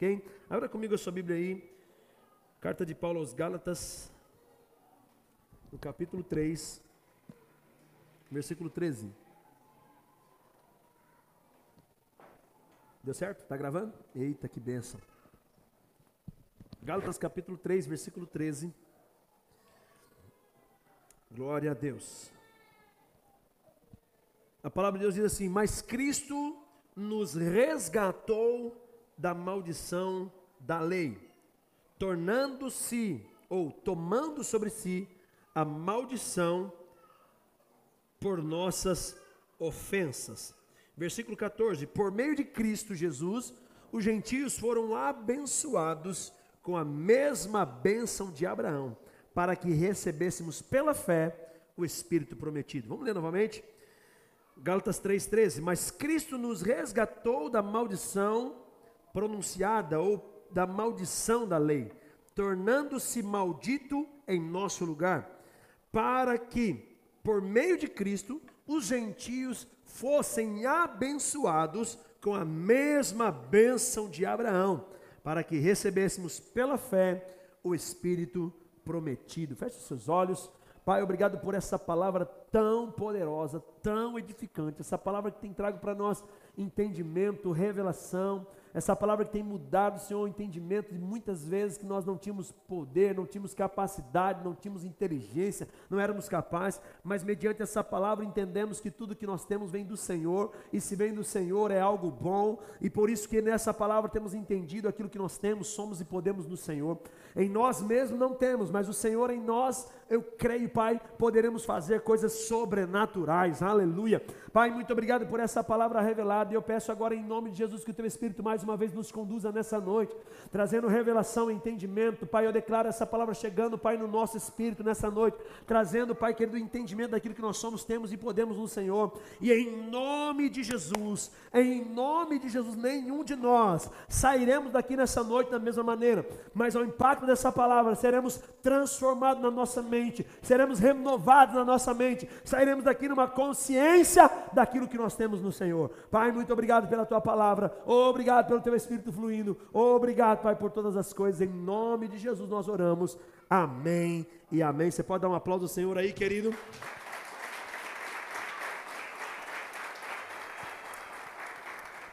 Ok? Abra comigo a sua Bíblia aí. Carta de Paulo aos Gálatas, no capítulo 3, versículo 13. Deu certo? Está gravando? Eita, que benção. Gálatas capítulo 3, versículo 13. Glória a Deus. A palavra de Deus diz assim: Mas Cristo nos resgatou da maldição da lei, tornando-se ou tomando sobre si a maldição por nossas ofensas. Versículo 14: Por meio de Cristo Jesus, os gentios foram abençoados com a mesma bênção de Abraão, para que recebêssemos pela fé o Espírito prometido. Vamos ler novamente? Gálatas 3,13. Mas Cristo nos resgatou da maldição pronunciada ou da maldição da lei, tornando-se maldito em nosso lugar, para que, por meio de Cristo, os gentios fossem abençoados com a mesma bênção de Abraão, para que recebêssemos pela fé o Espírito prometido. Feche os seus olhos. Pai, obrigado por essa palavra tão poderosa, tão edificante, essa palavra que tem trago para nós entendimento, revelação, essa palavra que tem mudado, Senhor, o entendimento de muitas vezes que nós não tínhamos poder, não tínhamos capacidade, não tínhamos inteligência, não éramos capazes, mas mediante essa palavra entendemos que tudo que nós temos vem do Senhor, e se vem do Senhor é algo bom, e por isso que nessa palavra temos entendido aquilo que nós temos, somos e podemos no Senhor. Em nós mesmos não temos, mas o Senhor em nós, eu creio, Pai, poderemos fazer coisas sobrenaturais. Aleluia. Pai, muito obrigado por essa palavra revelada, e eu peço agora em nome de Jesus que o teu Espírito mais uma vez nos conduza nessa noite, trazendo revelação e entendimento. Pai, eu declaro essa palavra chegando, Pai, no nosso espírito nessa noite, trazendo, Pai, querido, entendimento daquilo que nós somos, temos e podemos no Senhor. E em nome de Jesus, em nome de Jesus, nenhum de nós sairemos daqui nessa noite da mesma maneira, mas ao impacto dessa palavra, seremos transformados na nossa mente, seremos renovados na nossa mente, sairemos daqui numa consciência daquilo que nós temos no Senhor. Pai, muito obrigado pela tua palavra, obrigado pelo teu Espírito fluindo. Obrigado, Pai, por todas as coisas. Em nome de Jesus nós oramos. Amém e amém. Você pode dar um aplauso ao Senhor aí, querido?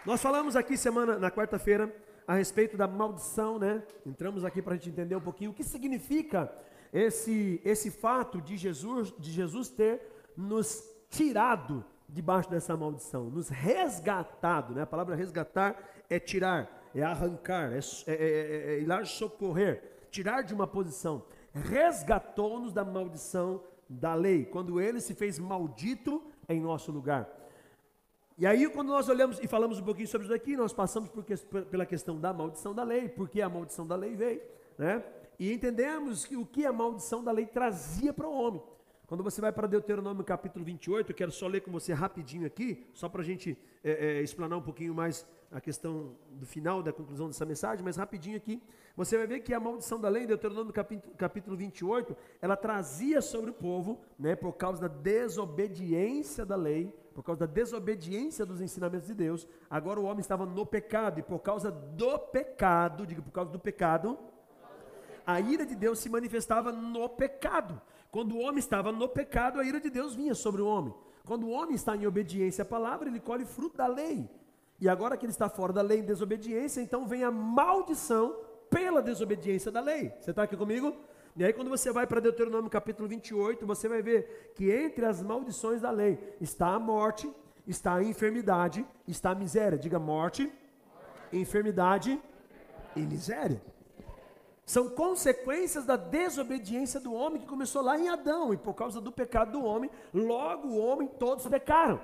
Nós falamos aqui semana, na quarta-feira, a respeito da maldição, né? Entramos aqui para a gente entender um pouquinho o que significa esse, esse fato de Jesus, de Jesus ter nos tirado debaixo dessa maldição, nos resgatado, né? A palavra resgatar é tirar, é arrancar, é, é, é, é ir lá socorrer, tirar de uma posição. Resgatou-nos da maldição da lei, quando ele se fez maldito em nosso lugar. E aí, quando nós olhamos e falamos um pouquinho sobre isso aqui, nós passamos por, pela questão da maldição da lei, porque a maldição da lei veio, né? E entendemos que o que a maldição da lei trazia para o homem. Quando você vai para Deuteronômio capítulo 28, eu quero só ler com você rapidinho aqui, só para a gente é, é, explanar um pouquinho mais a questão do final, da conclusão dessa mensagem, mas rapidinho aqui, você vai ver que a maldição da lei, Deuteronômio capítulo, capítulo 28, ela trazia sobre o povo, né, por causa da desobediência da lei, por causa da desobediência dos ensinamentos de Deus, agora o homem estava no pecado, e por causa do pecado, diga por causa do pecado, a ira de Deus se manifestava no pecado. Quando o homem estava no pecado, a ira de Deus vinha sobre o homem. Quando o homem está em obediência à palavra, ele colhe fruto da lei. E agora que ele está fora da lei em desobediência, então vem a maldição pela desobediência da lei. Você está aqui comigo? E aí, quando você vai para Deuteronômio capítulo 28, você vai ver que entre as maldições da lei está a morte, está a enfermidade, está a miséria. Diga morte, enfermidade e miséria. São consequências da desobediência do homem que começou lá em Adão, e por causa do pecado do homem, logo o homem todos pecaram.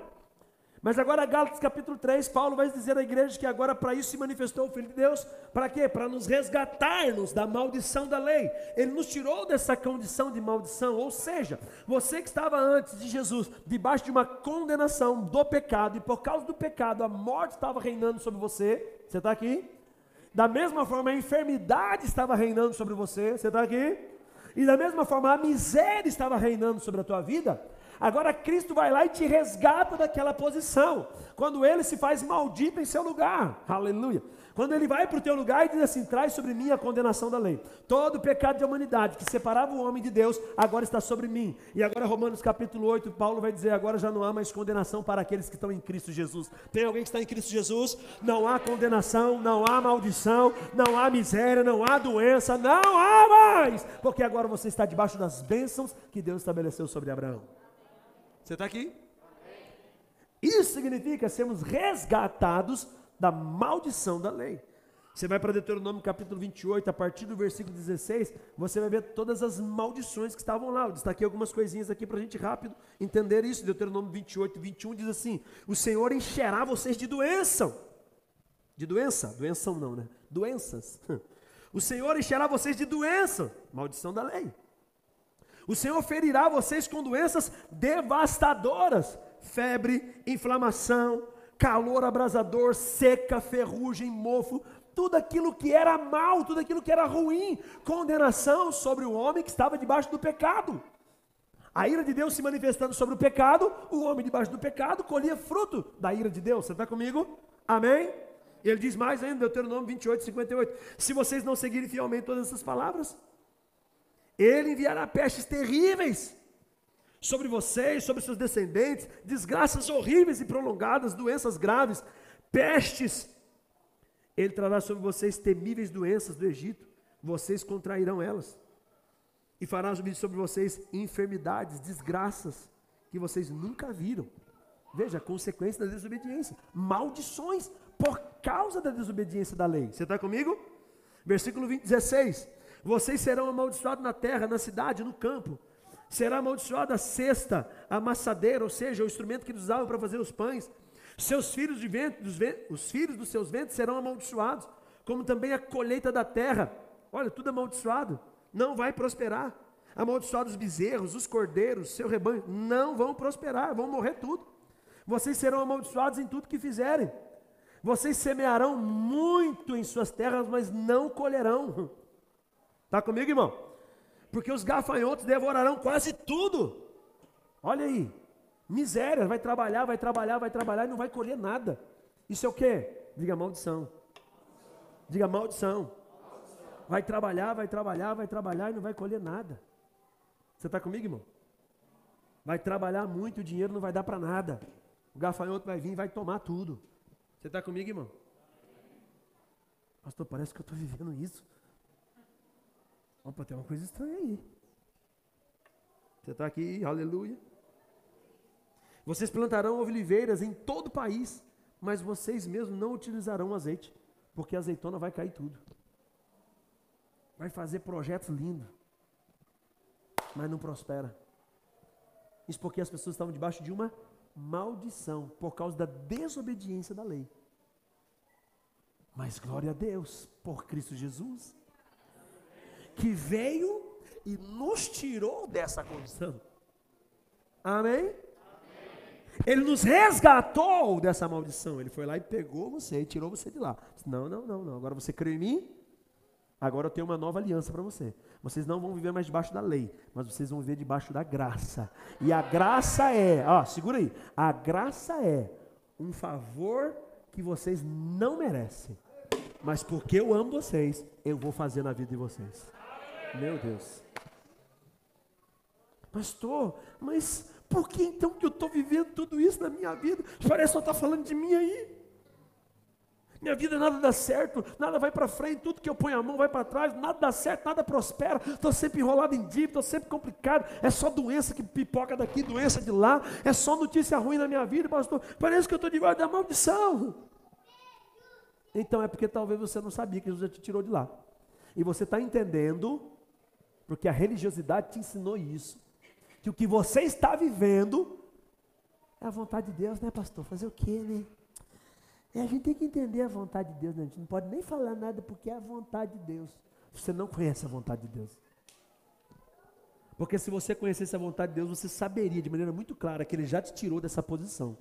Mas agora, Gálatas capítulo 3, Paulo vai dizer à igreja que agora para isso se manifestou o Filho de Deus. Para quê? Para nos resgatar-nos da maldição da lei. Ele nos tirou dessa condição de maldição. Ou seja, você que estava antes de Jesus, debaixo de uma condenação do pecado, e por causa do pecado a morte estava reinando sobre você. Você está aqui? Da mesma forma, a enfermidade estava reinando sobre você, você está aqui? E da mesma forma, a miséria estava reinando sobre a tua vida. Agora Cristo vai lá e te resgata daquela posição. Quando ele se faz maldito em seu lugar. Aleluia. Quando ele vai para o teu lugar e diz assim: traz sobre mim a condenação da lei. Todo o pecado de humanidade que separava o homem de Deus, agora está sobre mim. E agora, Romanos capítulo 8, Paulo vai dizer: agora já não há mais condenação para aqueles que estão em Cristo Jesus. Tem alguém que está em Cristo Jesus? Não há condenação, não há maldição, não há miséria, não há doença, não há mais. Porque agora você está debaixo das bênçãos que Deus estabeleceu sobre Abraão. Você está aqui? Isso significa sermos resgatados da maldição da lei. Você vai para Deuteronômio capítulo 28, a partir do versículo 16, você vai ver todas as maldições que estavam lá. Eu destaquei algumas coisinhas aqui para a gente rápido entender isso. Deuteronômio 28, 21 diz assim: O Senhor encherá vocês de doença. De doença? Doença não, né? Doenças. O Senhor encherá vocês de doença. Maldição da lei. O Senhor ferirá vocês com doenças devastadoras: febre, inflamação, calor abrasador, seca, ferrugem, mofo, tudo aquilo que era mal, tudo aquilo que era ruim, condenação sobre o homem que estava debaixo do pecado. A ira de Deus se manifestando sobre o pecado, o homem debaixo do pecado colhia fruto da ira de Deus. Você está comigo? Amém? Ele diz mais ainda, Deuteronômio 28, 58. Se vocês não seguirem fielmente todas essas palavras, ele enviará pestes terríveis sobre vocês, sobre seus descendentes, desgraças horríveis e prolongadas, doenças graves, pestes. Ele trará sobre vocês temíveis doenças do Egito, vocês contrairão elas. E fará sobre vocês enfermidades, desgraças que vocês nunca viram. Veja, consequência da desobediência. Maldições por causa da desobediência da lei. Você está comigo? Versículo 20, 16. Vocês serão amaldiçoados na terra, na cidade, no campo será amaldiçoada a cesta, a amassadeira, ou seja, o instrumento que eles usavam para fazer os pães. Seus filhos de vento, dos ventos, os filhos dos seus ventos serão amaldiçoados, como também a colheita da terra. Olha, tudo amaldiçoado, não vai prosperar. Amaldiçoados os bezerros, os cordeiros, seu rebanho, não vão prosperar, vão morrer tudo. Vocês serão amaldiçoados em tudo que fizerem. Vocês semearão muito em suas terras, mas não colherão. Está comigo, irmão? Porque os gafanhotos devorarão quase tudo. Olha aí, miséria, vai trabalhar, vai trabalhar, vai trabalhar e não vai colher nada. Isso é o que? Diga maldição. Diga maldição. Vai trabalhar, vai trabalhar, vai trabalhar e não vai colher nada. Você está comigo, irmão? Vai trabalhar muito, o dinheiro não vai dar para nada. O gafanhoto vai vir e vai tomar tudo. Você está comigo, irmão? Pastor, parece que eu estou vivendo isso. Opa, tem uma coisa estranha aí. Você está aqui, aleluia. Vocês plantarão oliveiras em todo o país, mas vocês mesmos não utilizarão azeite, porque a azeitona vai cair tudo. Vai fazer projetos lindos, mas não prospera. Isso porque as pessoas estavam debaixo de uma maldição por causa da desobediência da lei. Mas glória a Deus por Cristo Jesus que veio e nos tirou dessa condição. Amém? Ele nos resgatou dessa maldição. Ele foi lá e pegou você e tirou você de lá. Não, não, não, não. Agora você crê em mim. Agora eu tenho uma nova aliança para você. Vocês não vão viver mais debaixo da lei, mas vocês vão viver debaixo da graça. E a graça é, ó, segura aí. A graça é um favor que vocês não merecem. Mas porque eu amo vocês, eu vou fazer na vida de vocês. Meu Deus. Pastor, mas por que então que eu estou vivendo tudo isso na minha vida? Parece que só está falando de mim aí. Minha vida nada dá certo, nada vai para frente, tudo que eu ponho a mão vai para trás, nada dá certo, nada prospera, estou sempre enrolado em dívida, estou sempre complicado, é só doença que pipoca daqui, doença de lá, é só notícia ruim na minha vida, pastor. Parece que eu estou debaixo da maldição. Então é porque talvez você não sabia que Jesus já te tirou de lá. E você está entendendo porque a religiosidade te ensinou isso. Que o que você está vivendo é a vontade de Deus, né, pastor? Fazer o quê, né? É, a gente tem que entender a vontade de Deus, né? A gente não pode nem falar nada porque é a vontade de Deus. Você não conhece a vontade de Deus. Porque se você conhecesse a vontade de Deus, você saberia de maneira muito clara que Ele já te tirou dessa posição.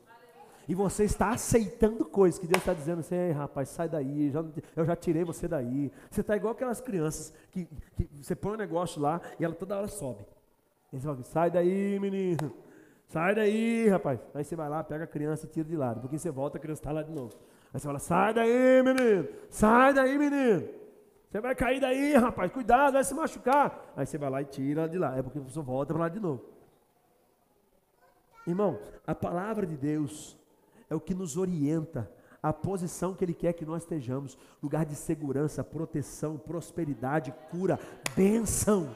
E você está aceitando coisas que Deus está dizendo assim, Ei, rapaz, sai daí, já, eu já tirei você daí. Você está igual aquelas crianças que, que, você põe um negócio lá e ela toda hora sobe. E você fala, sai daí, menino. Sai daí, rapaz. Aí você vai lá, pega a criança e tira de lado. Porque você volta, a criança está lá de novo. Aí você fala, sai daí, menino. Sai daí, menino. Você vai cair daí, rapaz. Cuidado, vai se machucar. Aí você vai lá e tira de lá. É porque pessoa volta para lá de novo. Irmão, a palavra de Deus é o que nos orienta a posição que Ele quer que nós estejamos lugar de segurança, proteção, prosperidade, cura, bênção.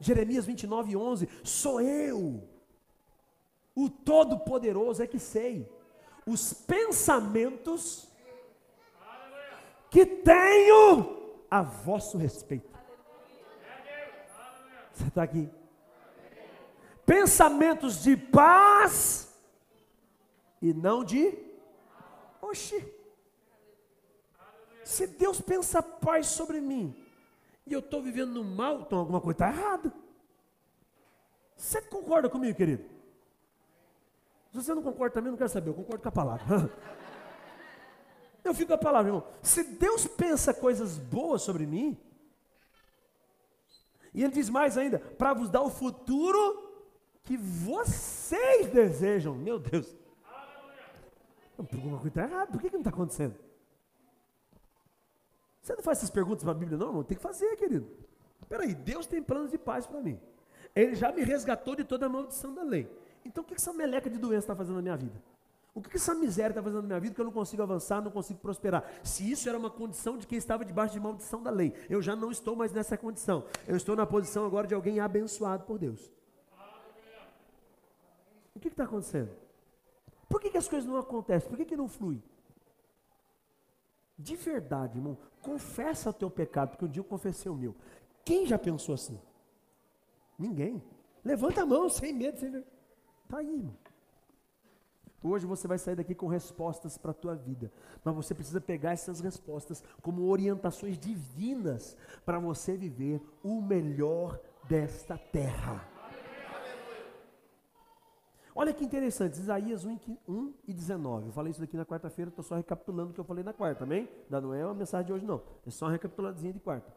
Jeremias 29, 11: Sou eu, o Todo-Poderoso, é que sei os pensamentos que tenho a vosso respeito. Você está aqui? Pensamentos de paz e não de. Oxi. Se Deus pensa paz sobre mim e eu estou vivendo no mal, então alguma coisa está errada. Você concorda comigo, querido? Se você não concorda também, não quero saber, eu concordo com a palavra. Eu fico com a palavra, irmão. Se Deus pensa coisas boas sobre mim, e Ele diz mais ainda, para vos dar o futuro que vocês desejam. Meu Deus. Alguma coisa está errada, por que, que não está acontecendo? Você não faz essas perguntas para a Bíblia, não, irmão? Tem que fazer, querido. Peraí, Deus tem planos de paz para mim. Ele já me resgatou de toda a maldição da lei. Então o que essa meleca de doença está fazendo na minha vida? O que essa miséria está fazendo na minha vida que eu não consigo avançar, não consigo prosperar? Se isso era uma condição de quem estava debaixo de maldição da lei, eu já não estou mais nessa condição. Eu estou na posição agora de alguém abençoado por Deus. O que está acontecendo? Por que, que as coisas não acontecem? Por que, que não flui? De verdade, irmão, confessa o teu pecado, porque um dia eu confessei o meu. Quem já pensou assim? Ninguém. Levanta a mão, sem medo, sem ver. Está aí, irmão. Hoje você vai sair daqui com respostas para a tua vida. Mas você precisa pegar essas respostas como orientações divinas para você viver o melhor desta terra. Olha que interessante, Isaías 1, 1 e 19. Eu falei isso daqui na quarta-feira, estou só recapitulando o que eu falei na quarta, amém? Não é a mensagem de hoje, não. É só uma recapituladinha de quarta.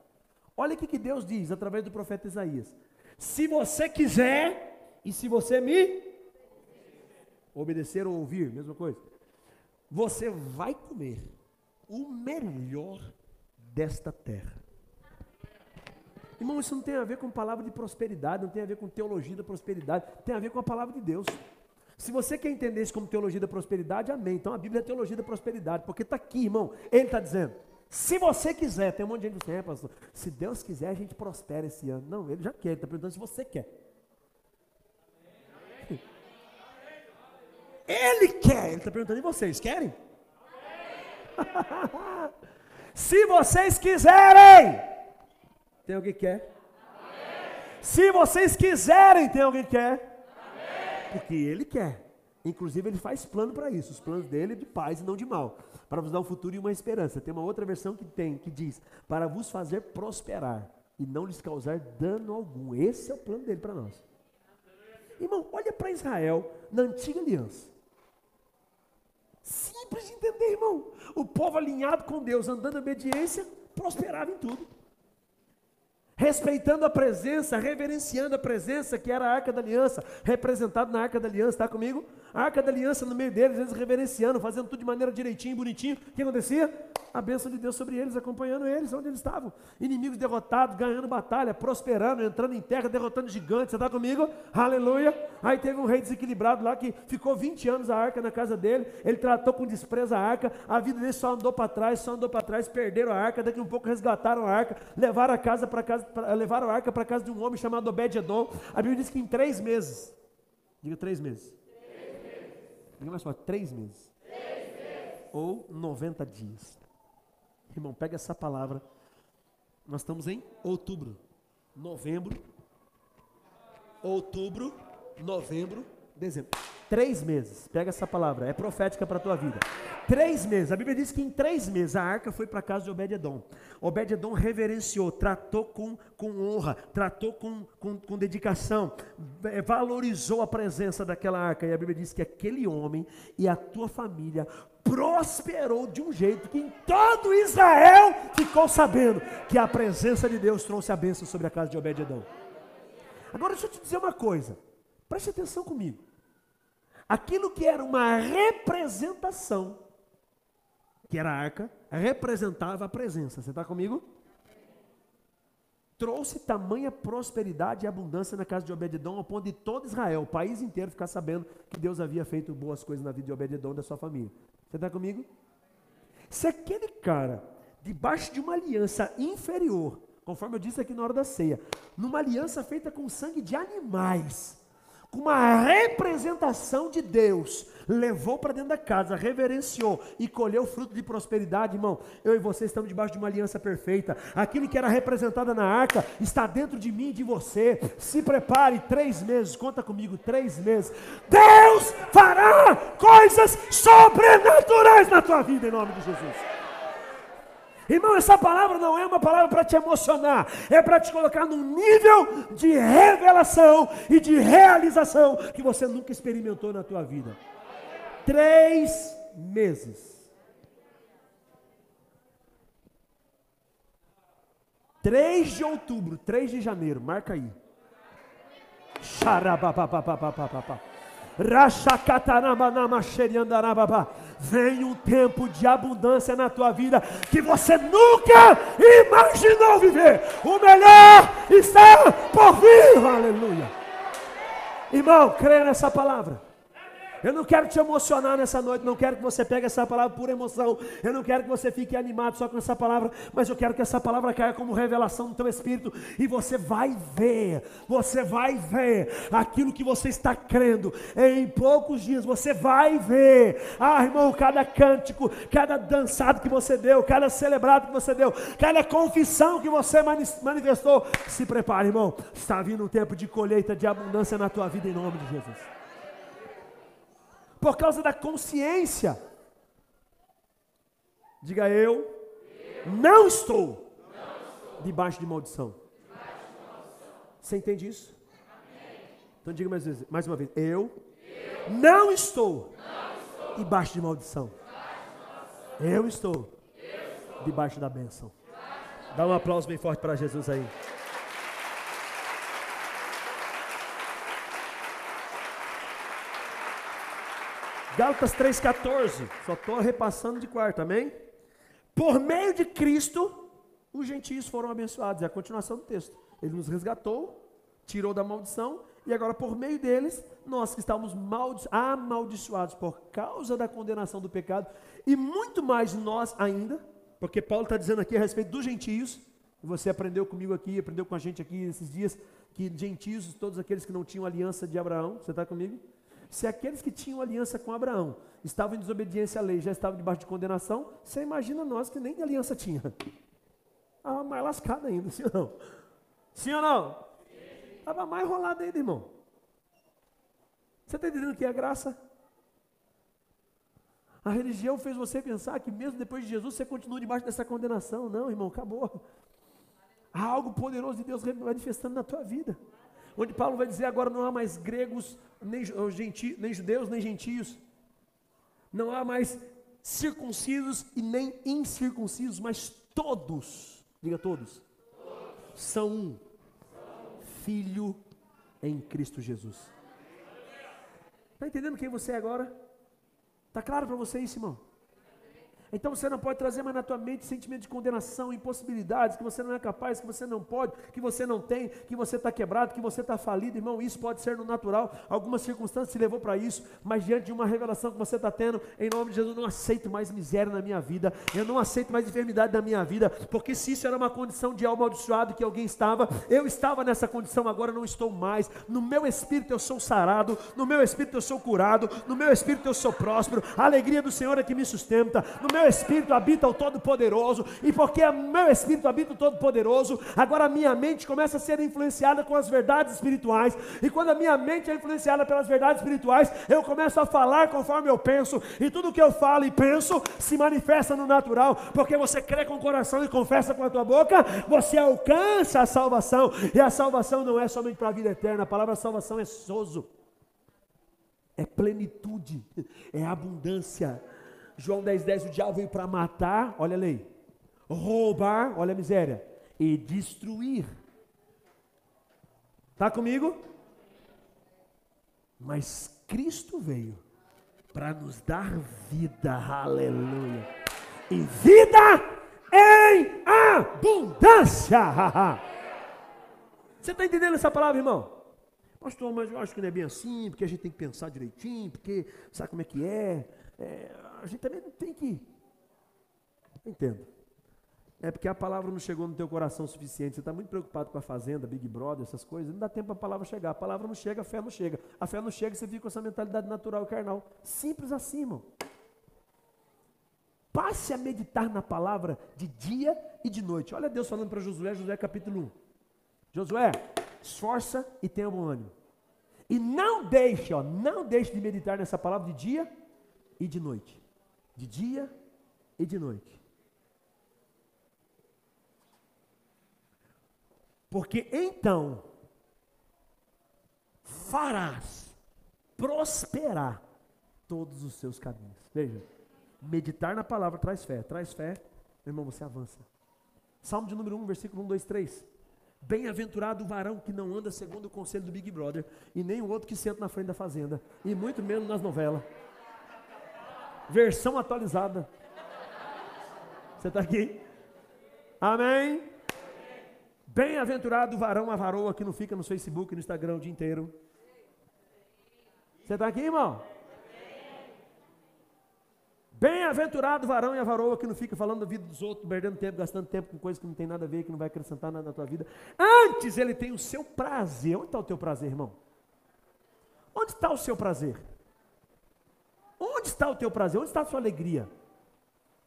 Olha o que Deus diz através do profeta Isaías. Se você quiser, e se você me obedecer ou ouvir, mesma coisa, você vai comer o melhor desta terra. Irmão, isso não tem a ver com palavra de prosperidade, não tem a ver com teologia da prosperidade, tem a ver com a palavra de Deus. Se você quer entender isso como teologia da prosperidade, amém. Então a Bíblia é teologia da prosperidade, porque está aqui, irmão. Ele está dizendo: se você quiser, tem um monte de gente dizendo, é, pastor, se Deus quiser, a gente prospera esse ano. Não, ele já quer, ele está perguntando se você quer. Ele quer, ele está perguntando e vocês querem? se vocês quiserem, tem alguém que quer? Amém. Se vocês quiserem, tem alguém que quer? Amém. Porque Ele quer. Inclusive, Ele faz plano para isso. Os planos dele é de paz e não de mal. Para vos dar um futuro e uma esperança. Tem uma outra versão que tem, que diz: para vos fazer prosperar e não lhes causar dano algum. Esse é o plano dele para nós. Irmão, olha para Israel na antiga aliança. Simples de entender, irmão. O povo alinhado com Deus, andando em obediência, prosperava em tudo respeitando a presença, reverenciando a presença que era a arca da aliança, representado na arca da aliança, está comigo? A arca da aliança no meio deles, eles reverenciando, fazendo tudo de maneira direitinho, bonitinho. O que acontecia? A bênção de Deus sobre eles, acompanhando eles onde eles estavam. Inimigos derrotados, ganhando batalha, prosperando, entrando em terra, derrotando gigantes. Você está comigo? Aleluia. Aí teve um rei desequilibrado lá que ficou 20 anos a arca na casa dele. Ele tratou com desprezo a arca. A vida dele só andou para trás, só andou para trás, perderam a arca. Daqui um pouco resgataram a arca, levaram a casa para casa pra, levaram a arca para casa de um homem chamado Obed-Edom. A Bíblia diz que em três meses, diga três meses. Diga mais três meses. Três meses. Ou 90 dias. Irmão, pega essa palavra. Nós estamos em outubro, novembro, outubro, novembro, dezembro. Três meses. Pega essa palavra, é profética para a tua vida. Três meses. A Bíblia diz que em três meses a arca foi para a casa de Obed-Edom. Obed-Edom reverenciou, tratou com, com honra, tratou com, com, com dedicação, é, valorizou a presença daquela arca. E a Bíblia diz que aquele homem e a tua família prosperou de um jeito que em todo Israel ficou sabendo que a presença de Deus trouxe a bênção sobre a casa de Obed-Edom. Agora deixa eu te dizer uma coisa. Preste atenção comigo. Aquilo que era uma representação, que era a arca, representava a presença. Você está comigo? Trouxe tamanha prosperidade e abundância na casa de Obededon, ao ponto de todo Israel, o país inteiro, ficar sabendo que Deus havia feito boas coisas na vida de Obededon e da sua família. Você está comigo? Se aquele cara, debaixo de uma aliança inferior, conforme eu disse aqui na hora da ceia, numa aliança feita com sangue de animais, com uma representação de Deus, levou para dentro da casa, reverenciou e colheu fruto de prosperidade, irmão. Eu e você estamos debaixo de uma aliança perfeita. Aquilo que era representado na arca está dentro de mim e de você. Se prepare, três meses, conta comigo, três meses. Deus fará coisas sobrenaturais na tua vida, em nome de Jesus. Irmão, essa palavra não é uma palavra para te emocionar, é para te colocar num nível de revelação e de realização que você nunca experimentou na tua vida. Três meses. Três de outubro, três de janeiro, marca aí. Xarabapapapapapapá. Vem um tempo de abundância na tua vida que você nunca imaginou viver. O melhor está por vir. Aleluia. Irmão, creia nessa palavra. Eu não quero te emocionar nessa noite, não quero que você pegue essa palavra por emoção. Eu não quero que você fique animado só com essa palavra, mas eu quero que essa palavra caia como revelação no teu espírito e você vai ver, você vai ver aquilo que você está crendo. Em poucos dias você vai ver. Ah, irmão, cada cântico, cada dançado que você deu, cada celebrado que você deu, cada confissão que você manifestou, se prepare, irmão. Está vindo um tempo de colheita, de abundância na tua vida em nome de Jesus por causa da consciência. Diga eu, eu não, estou não estou debaixo de maldição. Você entende isso? Amém. Então diga mais, vezes, mais uma vez: eu, eu não, estou não estou debaixo de maldição. Eu estou, estou debaixo da bênção. Dá um aplauso bem forte para Jesus aí. Gálatas 3,14. Só estou repassando de quarto, amém? Por meio de Cristo, os gentios foram abençoados. É a continuação do texto. Ele nos resgatou, tirou da maldição, e agora por meio deles, nós que estávamos amaldiçoados por causa da condenação do pecado, e muito mais nós ainda, porque Paulo está dizendo aqui a respeito dos gentios, você aprendeu comigo aqui, aprendeu com a gente aqui esses dias, que gentios, todos aqueles que não tinham aliança de Abraão, você está comigo? Se aqueles que tinham aliança com Abraão estavam em desobediência à lei, já estavam debaixo de condenação, você imagina nós que nem aliança tinha. Estava mais lascado ainda, sim ou não? Sim ou não? Estava mais rolado ainda, irmão. Você está entendendo o que é graça? A religião fez você pensar que mesmo depois de Jesus você continua debaixo dessa condenação. Não, irmão, acabou. Há algo poderoso de Deus manifestando na tua vida onde Paulo vai dizer agora não há mais gregos, nem, genti, nem judeus, nem gentios, não há mais circuncisos e nem incircuncisos, mas todos, diga todos, todos. são um filho em Cristo Jesus. Está entendendo quem você é agora? Está claro para você isso, irmão? Então você não pode trazer mais na tua mente sentimento de condenação, impossibilidades, que você não é capaz, que você não pode, que você não tem, que você está quebrado, que você está falido, irmão. Isso pode ser no natural. Algumas circunstâncias te levou para isso, mas diante de uma revelação que você está tendo, em nome de Jesus, eu não aceito mais miséria na minha vida, eu não aceito mais enfermidade na minha vida, porque se isso era uma condição de alma amaldiçoado que alguém estava, eu estava nessa condição, agora não estou mais. No meu espírito eu sou sarado, no meu espírito eu sou curado, no meu espírito eu sou próspero. A alegria do Senhor é que me sustenta. No meu meu espírito habita o Todo-Poderoso, e porque o meu espírito habita o Todo-Poderoso, agora a minha mente começa a ser influenciada com as verdades espirituais, e quando a minha mente é influenciada pelas verdades espirituais, eu começo a falar conforme eu penso, e tudo que eu falo e penso se manifesta no natural, porque você crê com o coração e confessa com a tua boca, você alcança a salvação, e a salvação não é somente para a vida eterna, a palavra salvação é sozo é plenitude, é abundância. João 10, 10, o diabo veio para matar, olha a lei, roubar, olha a miséria, e destruir. Está comigo? Mas Cristo veio para nos dar vida, aleluia. E vida em abundância. Você está entendendo essa palavra, irmão? Pastor, mas eu acho que não é bem assim, porque a gente tem que pensar direitinho, porque sabe como é que é? É a gente também tem que. Entendo. É porque a palavra não chegou no teu coração o suficiente. Você está muito preocupado com a fazenda, Big Brother, essas coisas. Não dá tempo para a palavra chegar. A palavra não chega, a fé não chega. A fé não chega, você fica com essa mentalidade natural e carnal. Simples assim, irmão. Passe a meditar na palavra de dia e de noite. Olha Deus falando para Josué, Josué capítulo 1. Josué, esforça e tenha bom ânimo. E não deixe, ó, não deixe de meditar nessa palavra de dia e de noite. De dia e de noite. Porque então farás prosperar todos os seus caminhos. Veja, meditar na palavra traz fé. Traz fé, meu irmão, você avança. Salmo de número 1, versículo 1, 2, 3. Bem-aventurado o varão que não anda segundo o conselho do Big Brother, e nem o outro que senta na frente da fazenda, e muito menos nas novelas. Versão atualizada. Você está aqui? Amém? Bem-aventurado varão, a varoa que não fica no Facebook, no Instagram o dia inteiro. Você está aqui, irmão? Bem-aventurado varão e a varoa que não fica falando da vida dos outros, perdendo tempo, gastando tempo com coisas que não tem nada a ver, que não vai acrescentar nada na tua vida. Antes ele tem o seu prazer. Onde está o teu prazer, irmão? Onde está o seu prazer? Onde está o teu prazer? Onde está a sua alegria?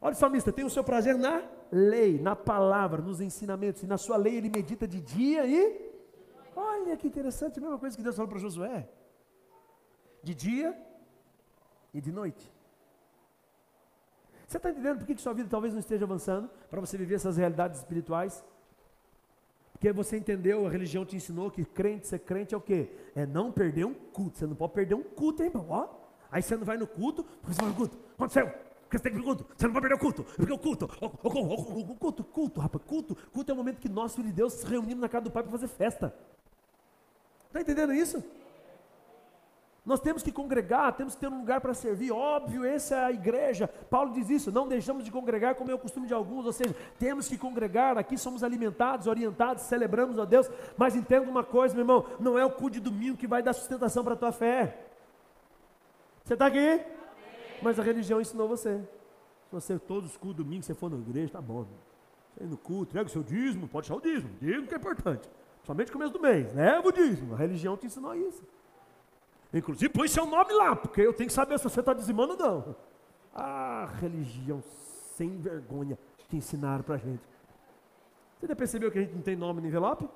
Olha, salmista, tem o seu prazer na lei, na palavra, nos ensinamentos. E na sua lei ele medita de dia e. Olha que interessante, a mesma coisa que Deus falou para Josué. De dia e de noite. Você está entendendo por que, que sua vida talvez não esteja avançando? Para você viver essas realidades espirituais? Porque você entendeu, a religião te ensinou que crente, ser crente é o quê? É não perder um culto. Você não pode perder um culto, hein, irmão? Ó, aí você não vai no culto, porque você vai no culto. Aconteceu? Porque você tem que ir no culto. Você não pode perder o culto. Porque o culto, o, o, o, o culto, culto, rapaz, culto. Culto é o momento que nós, filhos de Deus, se reunimos na casa do Pai para fazer festa. Está entendendo isso? Nós temos que congregar, temos que ter um lugar para servir. Óbvio, essa é a igreja. Paulo diz isso: não deixamos de congregar como é o costume de alguns, ou seja, temos que congregar. Aqui somos alimentados, orientados, celebramos a Deus. Mas entenda uma coisa, meu irmão: não é o cu de domingo que vai dar sustentação para a tua fé. Você está aqui? Mas a religião ensinou você. Se você todos os cultos domingo, você for na igreja, tá bom. Você no culto, entrega o seu dízimo, pode deixar o dízimo. Dízimo que é importante. Somente no começo do mês. Leva o dízimo. A religião te ensinou isso. Inclusive, põe seu nome lá, porque eu tenho que saber se você está dizimando ou não. Ah, religião sem vergonha que ensinaram para gente. Você já percebeu que a gente não tem nome no envelope?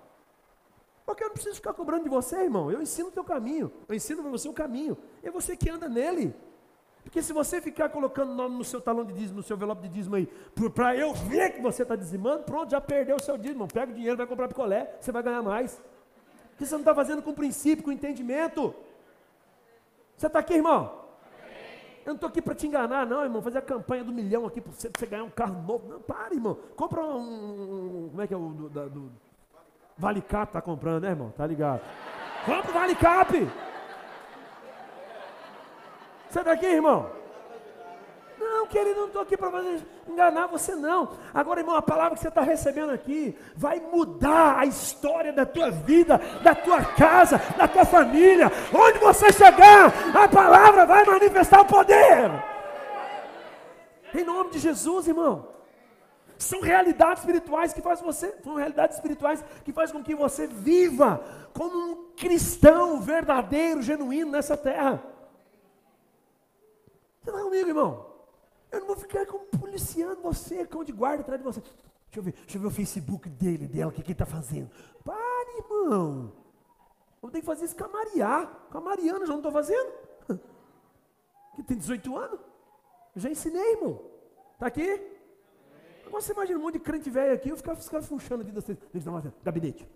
Porque eu não preciso ficar cobrando de você, irmão. Eu ensino o teu caminho. Eu ensino para você o caminho. É você que anda nele. Porque se você ficar colocando nome no seu talão de dízimo, no seu envelope de dízimo aí, para eu ver que você está dizimando, pronto, já perdeu o seu dízimo. Pega o dinheiro, vai comprar picolé, você vai ganhar mais. Porque você não está fazendo com princípio, com entendimento. Você está aqui, irmão? Eu não estou aqui para te enganar, não, irmão. Fazer a campanha do milhão aqui para você, você, ganhar um carro novo. Não, para, irmão. Compra um. um como é que é o do, do Vale Cap tá comprando, né, irmão? Tá ligado? Compra o Vale Cap. Você está aqui, irmão? Não, querido, não estou aqui para enganar você, não. Agora, irmão, a palavra que você está recebendo aqui vai mudar a história da tua vida, da tua casa, da tua família. Onde você chegar, a palavra vai manifestar o poder. Em nome de Jesus, irmão. São realidades espirituais que faz você, são realidades espirituais que faz com que você viva como um cristão verdadeiro, genuíno nessa terra. Você está comigo, irmão? Eu não vou ficar como policiando você, cão de guarda atrás de você. Deixa eu ver, deixa eu ver o Facebook dele, dela, o que, que ele está fazendo. Pare, irmão. Vou ter que fazer isso com a Maria. Com a Mariana, já não estou fazendo. Que tem 18 anos. Eu já ensinei, irmão. Está aqui? Agora você imagina um monte de crente velho aqui, eu ficava, ficava funchando a vida vocês. Gabinete.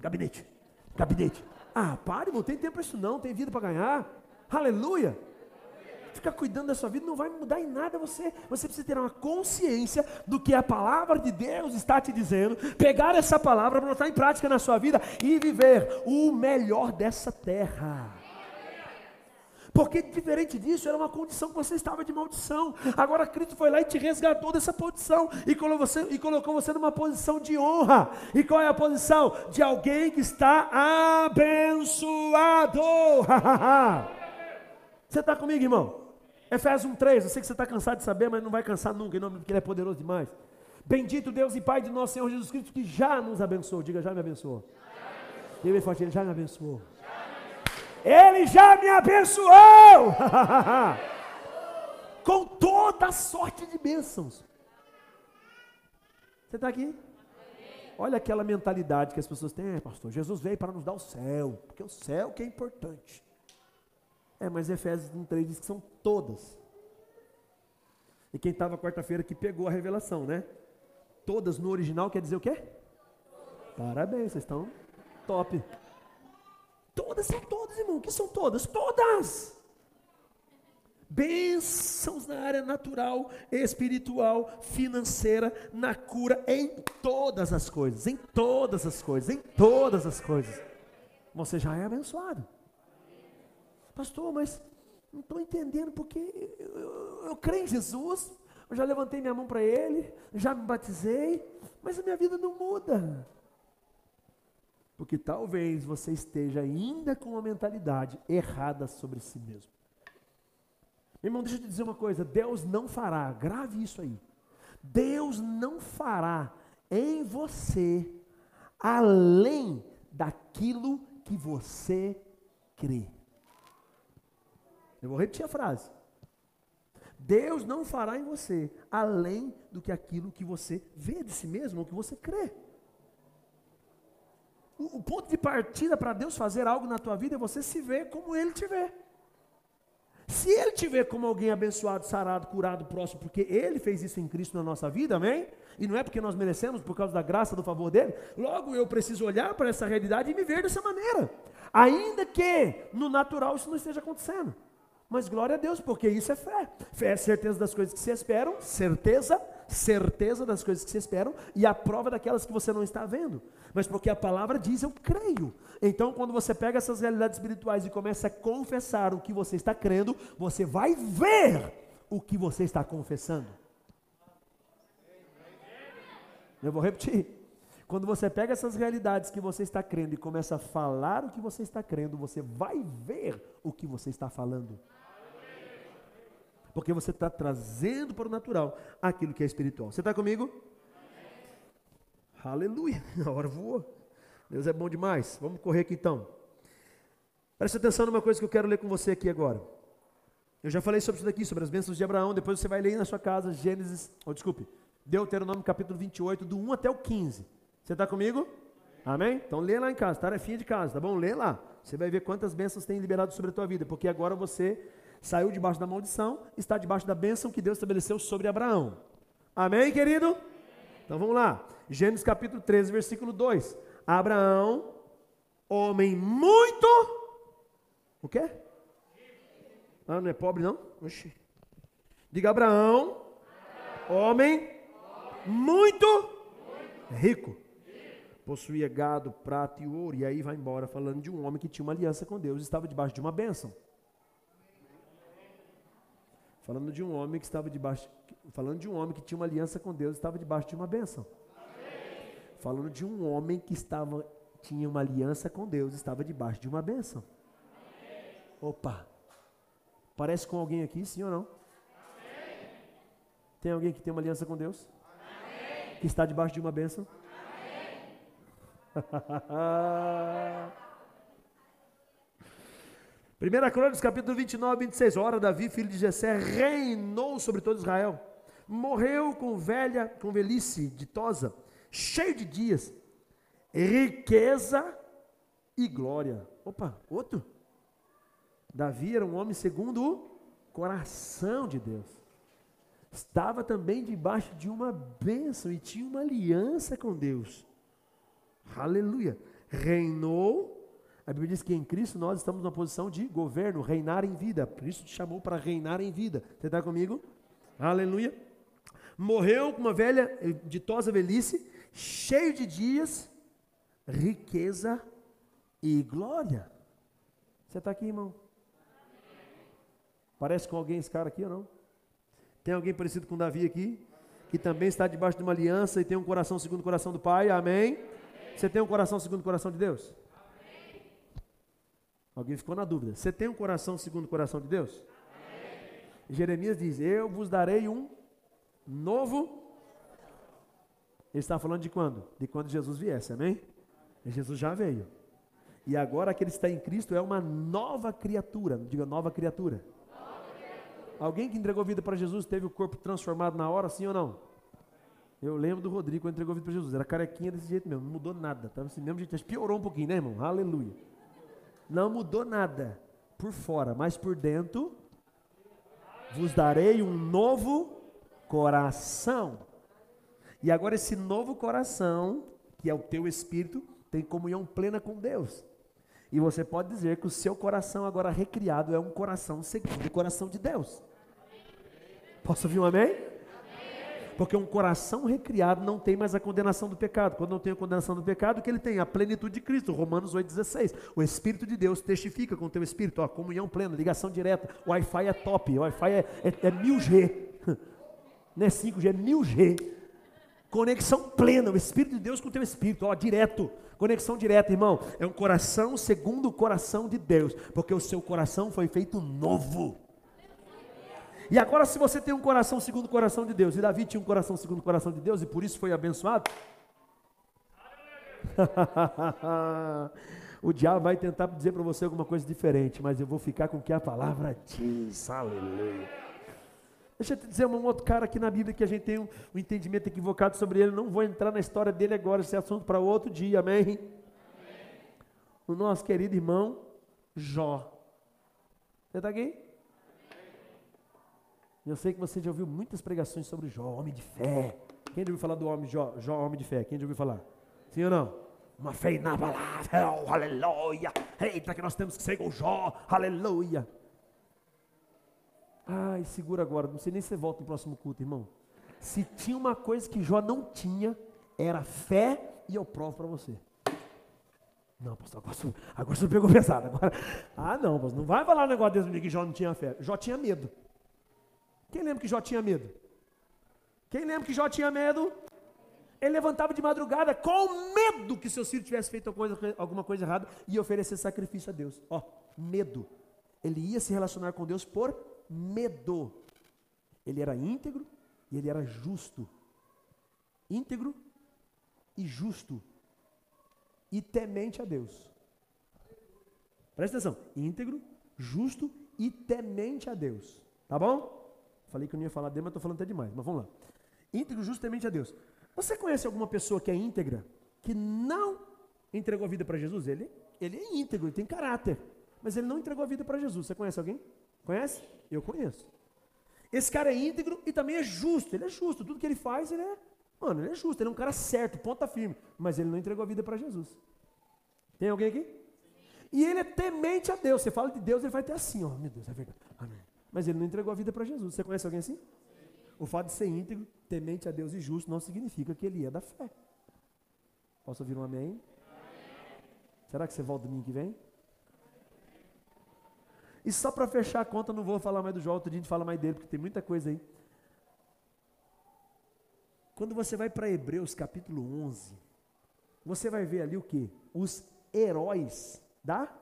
Gabinete. Gabinete. Ah, pare, irmão, tem tempo para isso não, tem vida para ganhar. Aleluia ficar cuidando da sua vida não vai mudar em nada você. Você precisa ter uma consciência do que a palavra de Deus está te dizendo, pegar essa palavra, botar em prática na sua vida e viver o melhor dessa terra. Porque diferente disso, era uma condição que você estava de maldição. Agora Cristo foi lá e te resgatou dessa posição e colocou você, e colocou você numa posição de honra. E qual é a posição? De alguém que está abençoado. você está comigo, irmão? Efésios 1,3, eu sei que você está cansado de saber, mas não vai cansar nunca, em nome porque Ele é poderoso demais. Bendito Deus e Pai de nosso Senhor Jesus Cristo, que já nos abençoou. Diga, já me abençoou. Diga forte, Ele já me abençoou. Ele já me abençoou! Com toda sorte de bênçãos. Você está aqui? Olha aquela mentalidade que as pessoas têm, é, pastor, Jesus veio para nos dar o céu, porque o céu que é importante. É, mas Efésios 1,3 diz que são todas. E quem estava quarta-feira que pegou a revelação, né? Todas no original quer dizer o quê? Parabéns, vocês estão top. Todas são todas, irmão. O que são todas? Todas! Bênçãos na área natural, espiritual, financeira, na cura, em todas as coisas, em todas as coisas, em todas as coisas. Você já é abençoado. Pastor, mas não estou entendendo porque eu, eu, eu creio em Jesus, eu já levantei minha mão para Ele, já me batizei, mas a minha vida não muda. Porque talvez você esteja ainda com uma mentalidade errada sobre si mesmo. Meu irmão, deixa eu te dizer uma coisa: Deus não fará, grave isso aí. Deus não fará em você além daquilo que você crê. Eu vou repetir a frase. Deus não fará em você além do que aquilo que você vê de si mesmo, ou que você crê. O, ponto de partida para Deus fazer algo na tua vida é você se ver como Ele te vê. Se Ele te vê como alguém abençoado, sarado, curado, próximo, porque Ele fez isso em Cristo na nossa vida, amém? E não é porque nós merecemos, por causa da graça, do favor dele. Logo eu preciso olhar para essa realidade e me ver dessa maneira. Ainda que no natural isso não esteja acontecendo. Mas glória a Deus, porque isso é fé. Fé é certeza das coisas que se esperam, certeza, certeza das coisas que se esperam, e a prova daquelas que você não está vendo. Mas porque a palavra diz, eu creio. Então, quando você pega essas realidades espirituais e começa a confessar o que você está crendo, você vai ver o que você está confessando. Eu vou repetir. Quando você pega essas realidades que você está crendo e começa a falar o que você está crendo, você vai ver o que você está falando. Porque você está trazendo para o natural aquilo que é espiritual. Você está comigo? Aleluia. A hora voou. Deus é bom demais. Vamos correr aqui então. Preste atenção numa coisa que eu quero ler com você aqui agora. Eu já falei sobre isso daqui, sobre as bênçãos de Abraão. Depois você vai ler na sua casa Gênesis, oh, desculpe, Deuteronômio capítulo 28, do 1 até o 15. Você está comigo? Amém? Então lê lá em casa, tarefinha de casa, tá bom? Lê lá. Você vai ver quantas bênçãos tem liberado sobre a tua vida, porque agora você saiu debaixo da maldição, está debaixo da bênção que Deus estabeleceu sobre Abraão. Amém, querido? Então vamos lá. Gênesis capítulo 13, versículo 2. Abraão, homem muito. O quê? Ah, não é pobre não? Oxi. Diga Abraão, homem muito rico. Possuía gado, prata e ouro. E aí vai embora falando de um homem que tinha uma aliança com Deus, estava debaixo de uma bênção. Falando de um homem que estava debaixo, falando de um homem que tinha uma aliança com Deus, estava debaixo de uma bênção. Amém. Falando de um homem que estava tinha uma aliança com Deus, estava debaixo de uma bênção. Amém. Opa. Parece com alguém aqui, sim ou não? Amém. Tem alguém que tem uma aliança com Deus? Que está debaixo de uma bênção? 1 Crônicas capítulo 29, 26. Ora, Davi, filho de Jessé, reinou sobre todo Israel. Morreu com velha, com velhice ditosa, cheio de dias, riqueza e glória. Opa, outro? Davi era um homem segundo o coração de Deus. Estava também debaixo de uma bênção e tinha uma aliança com Deus. Aleluia. Reinou a Bíblia diz que em Cristo nós estamos numa posição de governo, reinar em vida. Cristo te chamou para reinar em vida. Você está comigo? Aleluia. Morreu com uma velha, eh, ditosa velhice, cheio de dias, riqueza e glória. Você está aqui, irmão? Parece com alguém esse cara aqui ou não? Tem alguém parecido com Davi aqui? Que também está debaixo de uma aliança e tem um coração segundo o coração do Pai? Amém? Amém. Você tem um coração segundo o coração de Deus? Amém. Alguém ficou na dúvida. Você tem um coração segundo o coração de Deus? Amém. Jeremias diz: Eu vos darei um novo. Ele está falando de quando? De quando Jesus viesse, amém? Jesus já veio. E agora aquele que está em Cristo é uma nova criatura. Diga nova criatura. Nova criatura. Alguém que entregou vida para Jesus teve o corpo transformado na hora, sim ou não? Eu lembro do Rodrigo quando entregou vida para Jesus. Era carequinha desse jeito mesmo, não mudou nada. Estava assim mesmo jeito, piorou um pouquinho, né, irmão? Aleluia. Não mudou nada por fora, mas por dentro vos darei um novo coração. E agora esse novo coração, que é o teu espírito, tem comunhão plena com Deus. E você pode dizer que o seu coração agora recriado é um coração segundo o coração de Deus. Posso ouvir um amém? Porque um coração recriado não tem mais a condenação do pecado. Quando não tem a condenação do pecado, o que ele tem? A plenitude de Cristo. Romanos 8,16. O Espírito de Deus testifica com o teu Espírito. Ó, comunhão plena, ligação direta. Wi-Fi é top. Wi-Fi é, é, é 1000G. Não é 5G, é 1000G. Conexão plena. O Espírito de Deus com o teu Espírito. Ó, direto. Conexão direta, irmão. É um coração segundo o coração de Deus, porque o seu coração foi feito novo. E agora, se você tem um coração segundo o coração de Deus, e Davi tinha um coração segundo o coração de Deus, e por isso foi abençoado. o diabo vai tentar dizer para você alguma coisa diferente, mas eu vou ficar com o que a palavra diz. Aleluia. Deixa eu te dizer um outro cara aqui na Bíblia que a gente tem um, um entendimento equivocado sobre ele. Não vou entrar na história dele agora, esse assunto para outro dia, amém? amém? O nosso querido irmão Jó. Você está aqui? Eu sei que você já ouviu muitas pregações sobre Jó, homem de fé. Quem já ouviu falar do homem Jó, Jó homem de fé? Quem já ouviu falar? Sim ou não? Uma fé inabalável, aleluia. Eita, que nós temos que ser com Jó, aleluia. Ai, segura agora, não sei nem se você volta no próximo culto, irmão. Se tinha uma coisa que Jó não tinha, era fé, e eu provo para você. Não, pastor, agora, agora você pegou pesado. Agora, ah, não, pastor, não vai falar um negócio desse que Jó não tinha fé. Jó tinha medo. Quem lembra que Jó tinha medo? Quem lembra que Jó tinha medo? Ele levantava de madrugada com medo que seus filhos tivessem feito alguma coisa, alguma coisa errada e oferecer sacrifício a Deus. Ó, medo. Ele ia se relacionar com Deus por medo. Ele era íntegro e ele era justo. Íntegro e justo. E temente a Deus. Presta atenção. Íntegro, justo e temente a Deus. Tá bom? Falei que eu não ia falar dele, mas estou falando até demais. Mas vamos lá. Íntegro, justo, temente a Deus. Você conhece alguma pessoa que é íntegra, que não entregou a vida para Jesus? Ele, ele é íntegro, ele tem caráter. Mas ele não entregou a vida para Jesus. Você conhece alguém? Conhece? Eu conheço. Esse cara é íntegro e também é justo. Ele é justo. Tudo que ele faz, ele é. Mano, ele é justo. Ele é um cara certo, ponta firme. Mas ele não entregou a vida para Jesus. Tem alguém aqui? E ele é temente a Deus. Você fala de Deus, ele vai ter assim, ó. Meu Deus, é verdade. Amém. Mas ele não entregou a vida para Jesus. Você conhece alguém assim? O fato de ser íntegro, temente a Deus e justo, não significa que ele é da fé. Posso ouvir um amém? amém. Será que você volta domingo que vem? E só para fechar a conta, não vou falar mais do Jó, outro dia a gente fala mais dele, porque tem muita coisa aí. Quando você vai para Hebreus capítulo 11, você vai ver ali o que? Os heróis da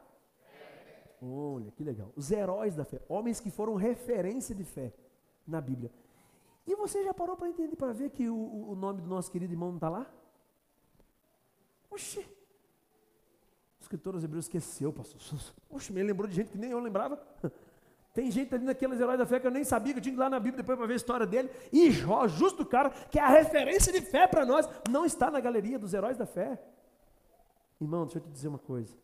Olha, que legal. Os heróis da fé, homens que foram referência de fé na Bíblia. E você já parou para entender, para ver que o, o, nome do nosso querido irmão não está lá? Oxi, escritor dos Hebreus esqueceu, pastor. Oxe, me lembrou de gente que nem eu lembrava. Tem gente ali naqueles heróis da fé que eu nem sabia que eu tinha que ir lá na Bíblia depois para ver a história dele. E Jó, justo cara, que é a referência de fé para nós, não está na galeria dos heróis da fé. Irmão, deixa eu te dizer uma coisa.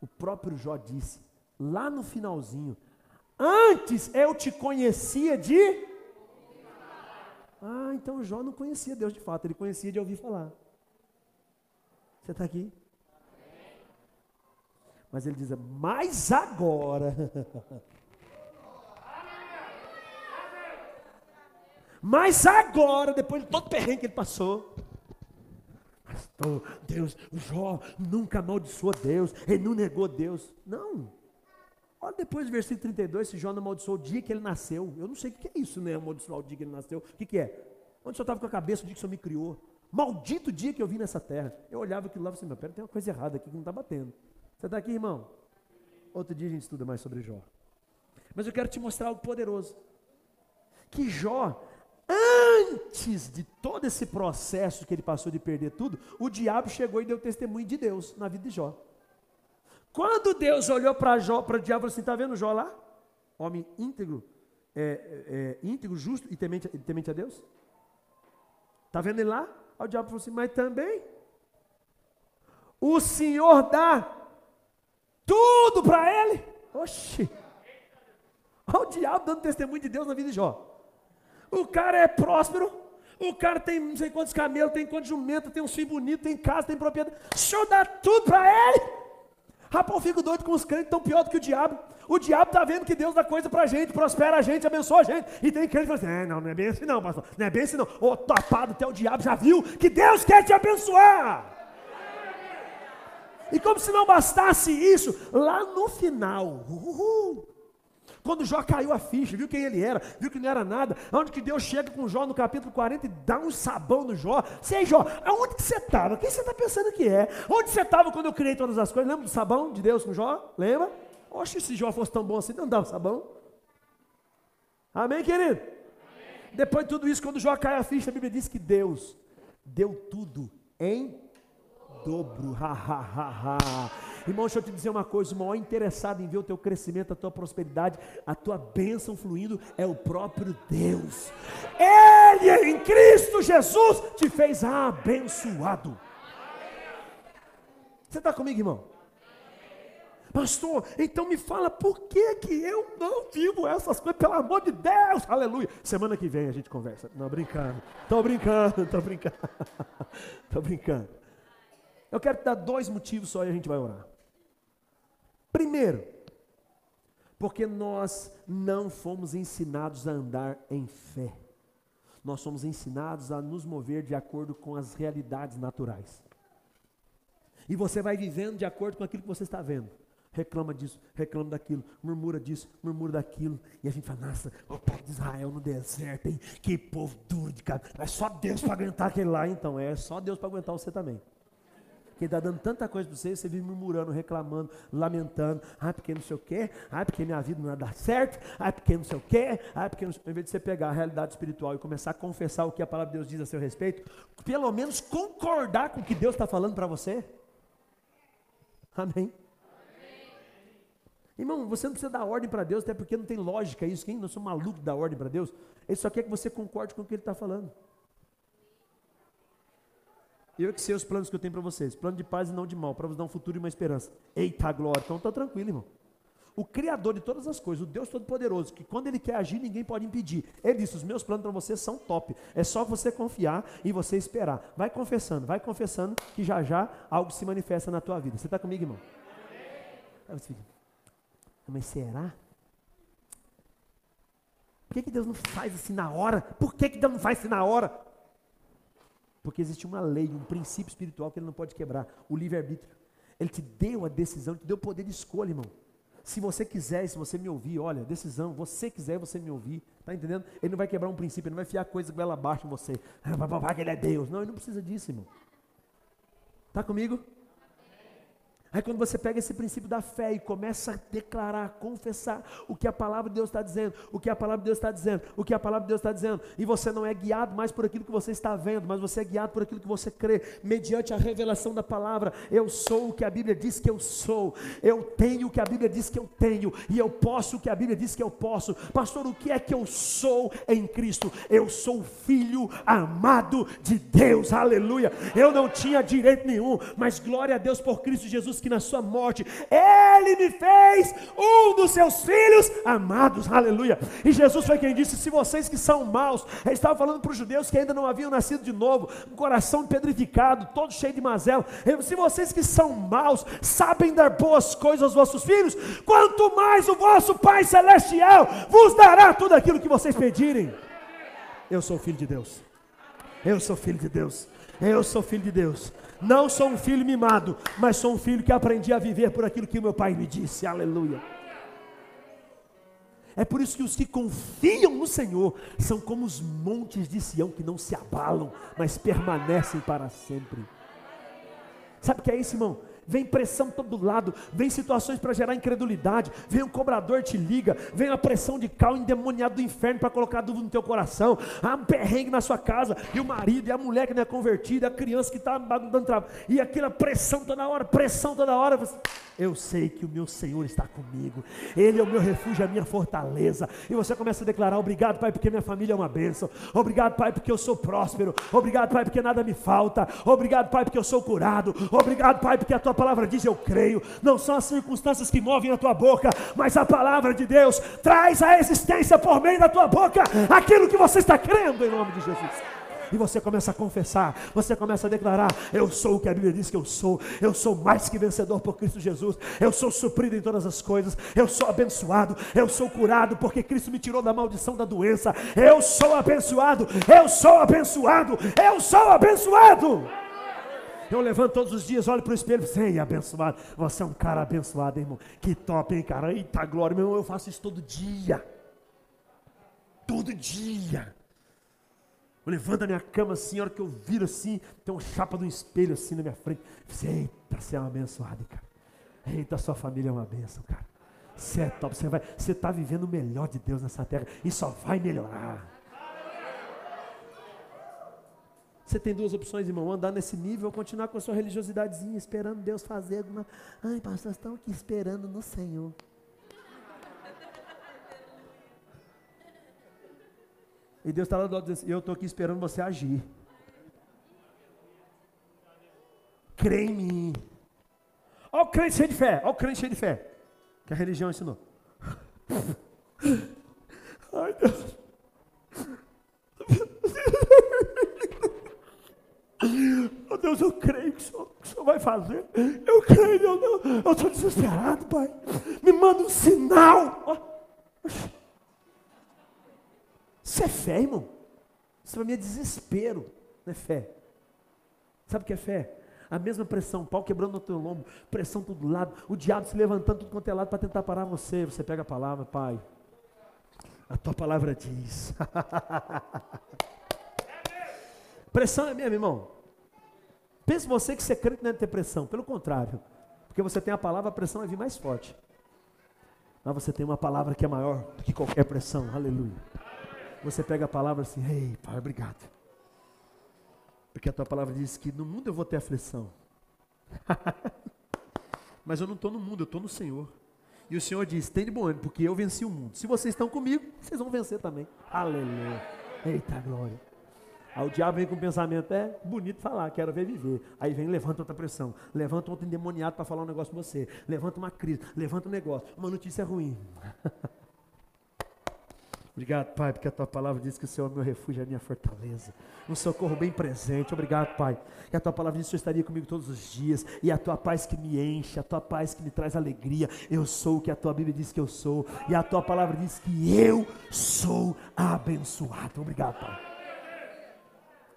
O próprio Jó disse, lá no finalzinho, antes eu te conhecia de. Ah, então Jó não conhecia Deus de fato, ele conhecia de ouvir falar. Você está aqui? Mas ele diz: Mas agora. Mas agora, depois de todo o perrengue que ele passou. Pastor, Deus, Jó nunca amaldiçoou Deus, ele não negou Deus. Não. Olha depois do versículo 32, se Jó não amaldiçoou o dia que ele nasceu. Eu não sei o que é isso, né? Amaldiçoar o dia que ele nasceu. O que, que é? Onde o senhor estava com a cabeça o dia que o senhor me criou? Maldito dia que eu vim nessa terra. Eu olhava aquilo lá e falei assim, meu, pera, tem uma coisa errada aqui que não está batendo. Você está aqui, irmão? Outro dia a gente estuda mais sobre Jó. Mas eu quero te mostrar algo poderoso. Que Jó, antes de todo esse processo que ele passou de perder tudo, o diabo chegou e deu testemunho de Deus na vida de Jó. Quando Deus olhou para Jó, para o diabo assim: está vendo Jó lá? Homem íntegro, é, é, íntegro, justo e temente, temente a Deus? Está vendo ele lá? Aí o diabo falou assim: mas também o Senhor dá tudo para ele. Oxi! Olha o diabo dando testemunho de Deus na vida de Jó. O cara é próspero, o cara tem não sei quantos camelos, tem quantos jumentos, tem um filho bonito, tem casa, tem propriedade. O Senhor dá tudo para ele. Rapaz, eu fico doido com os crentes tão pior do que o diabo. O diabo está vendo que Deus dá coisa para a gente, prospera a gente, abençoa a gente. E tem crente que fala assim: é, não, não é bem assim não, pastor. Não é bem assim não. Ô, tapado, até o diabo já viu que Deus quer te abençoar. E como se não bastasse isso, lá no final, uhul, quando Jó caiu a ficha, viu quem ele era, viu que não era nada, onde que Deus chega com Jó no capítulo 40 e dá um sabão no Jó. Sei, Jó, aonde que você estava? Quem você está pensando que é? Onde você estava quando eu criei todas as coisas? Lembra do sabão de Deus com Jó? Lembra? Oxe, se Jó fosse tão bom assim, não dava sabão. Amém, querido? Amém. Depois de tudo isso, quando Jó cai a ficha, a Bíblia diz que Deus deu tudo em dobro. Ha, ha, ha, ha. Irmão, deixa eu te dizer uma coisa: o maior interessado em ver o teu crescimento, a tua prosperidade, a tua bênção fluindo é o próprio Deus. Ele em Cristo Jesus te fez abençoado. Você está comigo, irmão? Pastor, então me fala por que, que eu não vivo essas coisas, pelo amor de Deus, aleluia. Semana que vem a gente conversa. Não, brincando, estou brincando, estou brincando, estou brincando. Eu quero te dar dois motivos só e a gente vai orar. Primeiro, porque nós não fomos ensinados a andar em fé. Nós somos ensinados a nos mover de acordo com as realidades naturais. E você vai vivendo de acordo com aquilo que você está vendo. Reclama disso, reclama daquilo, murmura disso, murmura daquilo. E a gente fala, nossa, o povo de Israel no deserto, hein? Que povo duro de cara. É só Deus para aguentar aquele lá, então. É só Deus para aguentar você também que está dando tanta coisa para você, você vive murmurando, reclamando, lamentando. Ah, porque não sei o quê, ah, porque minha vida não vai dar certo, ah, porque não sei o quê, ah, porque não sei... Em vez de você pegar a realidade espiritual e começar a confessar o que a palavra de Deus diz a seu respeito, pelo menos concordar com o que Deus está falando para você. Amém. Irmão, você não precisa dar ordem para Deus, até porque não tem lógica isso. Quem não sou maluco dar ordem para Deus? Ele só quer que você concorde com o que ele está falando. Eu que sei os planos que eu tenho para vocês. Plano de paz e não de mal, para vos dar um futuro e uma esperança. Eita glória, então está tranquilo, irmão. O Criador de todas as coisas, o Deus Todo-Poderoso, que quando Ele quer agir, ninguém pode impedir. Ele disse: Os meus planos para você são top. É só você confiar e você esperar. Vai confessando, vai confessando, que já já algo se manifesta na tua vida. Você está comigo, irmão? Amém. Mas será? Por que, que Deus não faz assim na hora? Por que, que Deus não faz assim na hora? Porque existe uma lei, um princípio espiritual que ele não pode quebrar, o livre-arbítrio. Ele te deu a decisão, te deu o poder de escolha, irmão. Se você quiser, se você me ouvir, olha, decisão, você quiser, você me ouvir, tá entendendo? Ele não vai quebrar um princípio, ele não vai fiar coisa ela abaixo em você. Ah, que ele é Deus. Não, ele não precisa disso, irmão. Tá comigo? Aí quando você pega esse princípio da fé e começa a declarar, confessar o que a palavra de Deus está dizendo, o que a palavra de Deus está dizendo, o que a palavra de Deus está dizendo, e você não é guiado mais por aquilo que você está vendo, mas você é guiado por aquilo que você crê, mediante a revelação da palavra. Eu sou o que a Bíblia diz que eu sou, eu tenho o que a Bíblia diz que eu tenho, e eu posso o que a Bíblia diz que eu posso. Pastor, o que é que eu sou em Cristo? Eu sou filho amado de Deus, aleluia. Eu não tinha direito nenhum, mas glória a Deus por Cristo Jesus que na sua morte Ele me fez um dos seus filhos amados, aleluia. E Jesus foi quem disse: se vocês que são maus, ele estava falando para os judeus que ainda não haviam nascido de novo, um coração pedrificado, todo cheio de mazela. Se vocês que são maus sabem dar boas coisas aos vossos filhos, quanto mais o vosso Pai Celestial vos dará tudo aquilo que vocês pedirem. Eu sou filho de Deus. Eu sou filho de Deus. Eu sou filho de Deus. Não sou um filho mimado, mas sou um filho que aprendi a viver por aquilo que meu pai me disse. Aleluia. É por isso que os que confiam no Senhor são como os montes de Sião que não se abalam, mas permanecem para sempre. Sabe o que é isso, irmão? Vem pressão todo lado, vem situações para gerar incredulidade, vem um cobrador te liga, vem a pressão de cal endemoniado do inferno para colocar dúvida no teu coração, há um perrengue na sua casa, e o marido, e a mulher que não é convertida, a criança que está dando trabalho, e aquela pressão toda hora, pressão toda hora, eu sei que o meu Senhor está comigo, Ele é o meu refúgio, a minha fortaleza, e você começa a declarar, obrigado Pai, porque minha família é uma bênção, obrigado Pai, porque eu sou próspero, obrigado Pai, porque nada me falta, obrigado Pai, porque eu sou curado, obrigado Pai, porque a tua palavra diz eu creio. Não são as circunstâncias que movem a tua boca, mas a palavra de Deus traz a existência por meio da tua boca aquilo que você está crendo em nome de Jesus. E você começa a confessar, você começa a declarar: Eu sou o que a Bíblia diz que eu sou, eu sou mais que vencedor por Cristo Jesus, eu sou suprido em todas as coisas, eu sou abençoado, eu sou curado, porque Cristo me tirou da maldição da doença, eu sou abençoado, eu sou abençoado, eu sou abençoado. Eu levanto todos os dias, olho para o espelho e falo, ei, abençoado. Você é um cara abençoado, irmão. Que top, hein, cara? Eita glória, meu irmão, eu faço isso todo dia. Todo dia. Eu levanto a minha cama assim, a hora que eu viro assim, tem uma chapa de um espelho assim na minha frente. Eu eita, você é um abençoado, cara. Eita, sua família é uma benção, cara. Você é top, você vai, você está vivendo o melhor de Deus nessa terra e só vai melhorar. Você tem duas opções, irmão: andar nesse nível ou continuar com a sua religiosidadezinha, esperando Deus fazer alguma. Ai, pastor, estão aqui esperando no Senhor. E Deus está lá do lado dizendo: Eu estou aqui esperando você agir. Crê em mim. Olha o crente cheio de fé. Olha o crente cheio de fé. Que a religião ensinou. Ai, Deus. Oh Deus, eu creio que o Senhor, que o senhor vai fazer. Eu creio, meu Deus. Eu estou desesperado, Pai. Me manda um sinal. Isso é fé, irmão. Isso para mim é desespero, não é fé. Sabe o que é fé? A mesma pressão, pau quebrando no teu lombo, pressão todo lado, o diabo se levantando tudo quanto é lado para tentar parar você. Você pega a palavra, Pai. A tua palavra diz. Pressão é mesmo, irmão. Pense você que você crê que não é ter pressão. Pelo contrário. Porque você tem a palavra, a pressão vai vir mais forte. Mas você tem uma palavra que é maior do que qualquer pressão. Aleluia. Você pega a palavra assim, ei, Pai, obrigado. Porque a tua palavra diz que no mundo eu vou ter aflição. Mas eu não estou no mundo, eu estou no Senhor. E o Senhor diz: tem de bom ânimo, porque eu venci o mundo. Se vocês estão comigo, vocês vão vencer também. Aleluia. Eita glória. Aí o diabo vem com o pensamento, é bonito falar, quero ver viver. Aí vem, levanta outra pressão, levanta outro endemoniado para falar um negócio com você, levanta uma crise, levanta um negócio, uma notícia ruim. Obrigado, Pai, porque a tua palavra diz que o Senhor é meu refúgio, é a minha fortaleza. Um socorro bem presente. Obrigado, Pai. E a tua palavra diz que o Senhor estaria comigo todos os dias. E a tua paz que me enche, a tua paz que me traz alegria. Eu sou o que a tua Bíblia diz que eu sou. E a tua palavra diz que eu sou abençoado. Obrigado, Pai.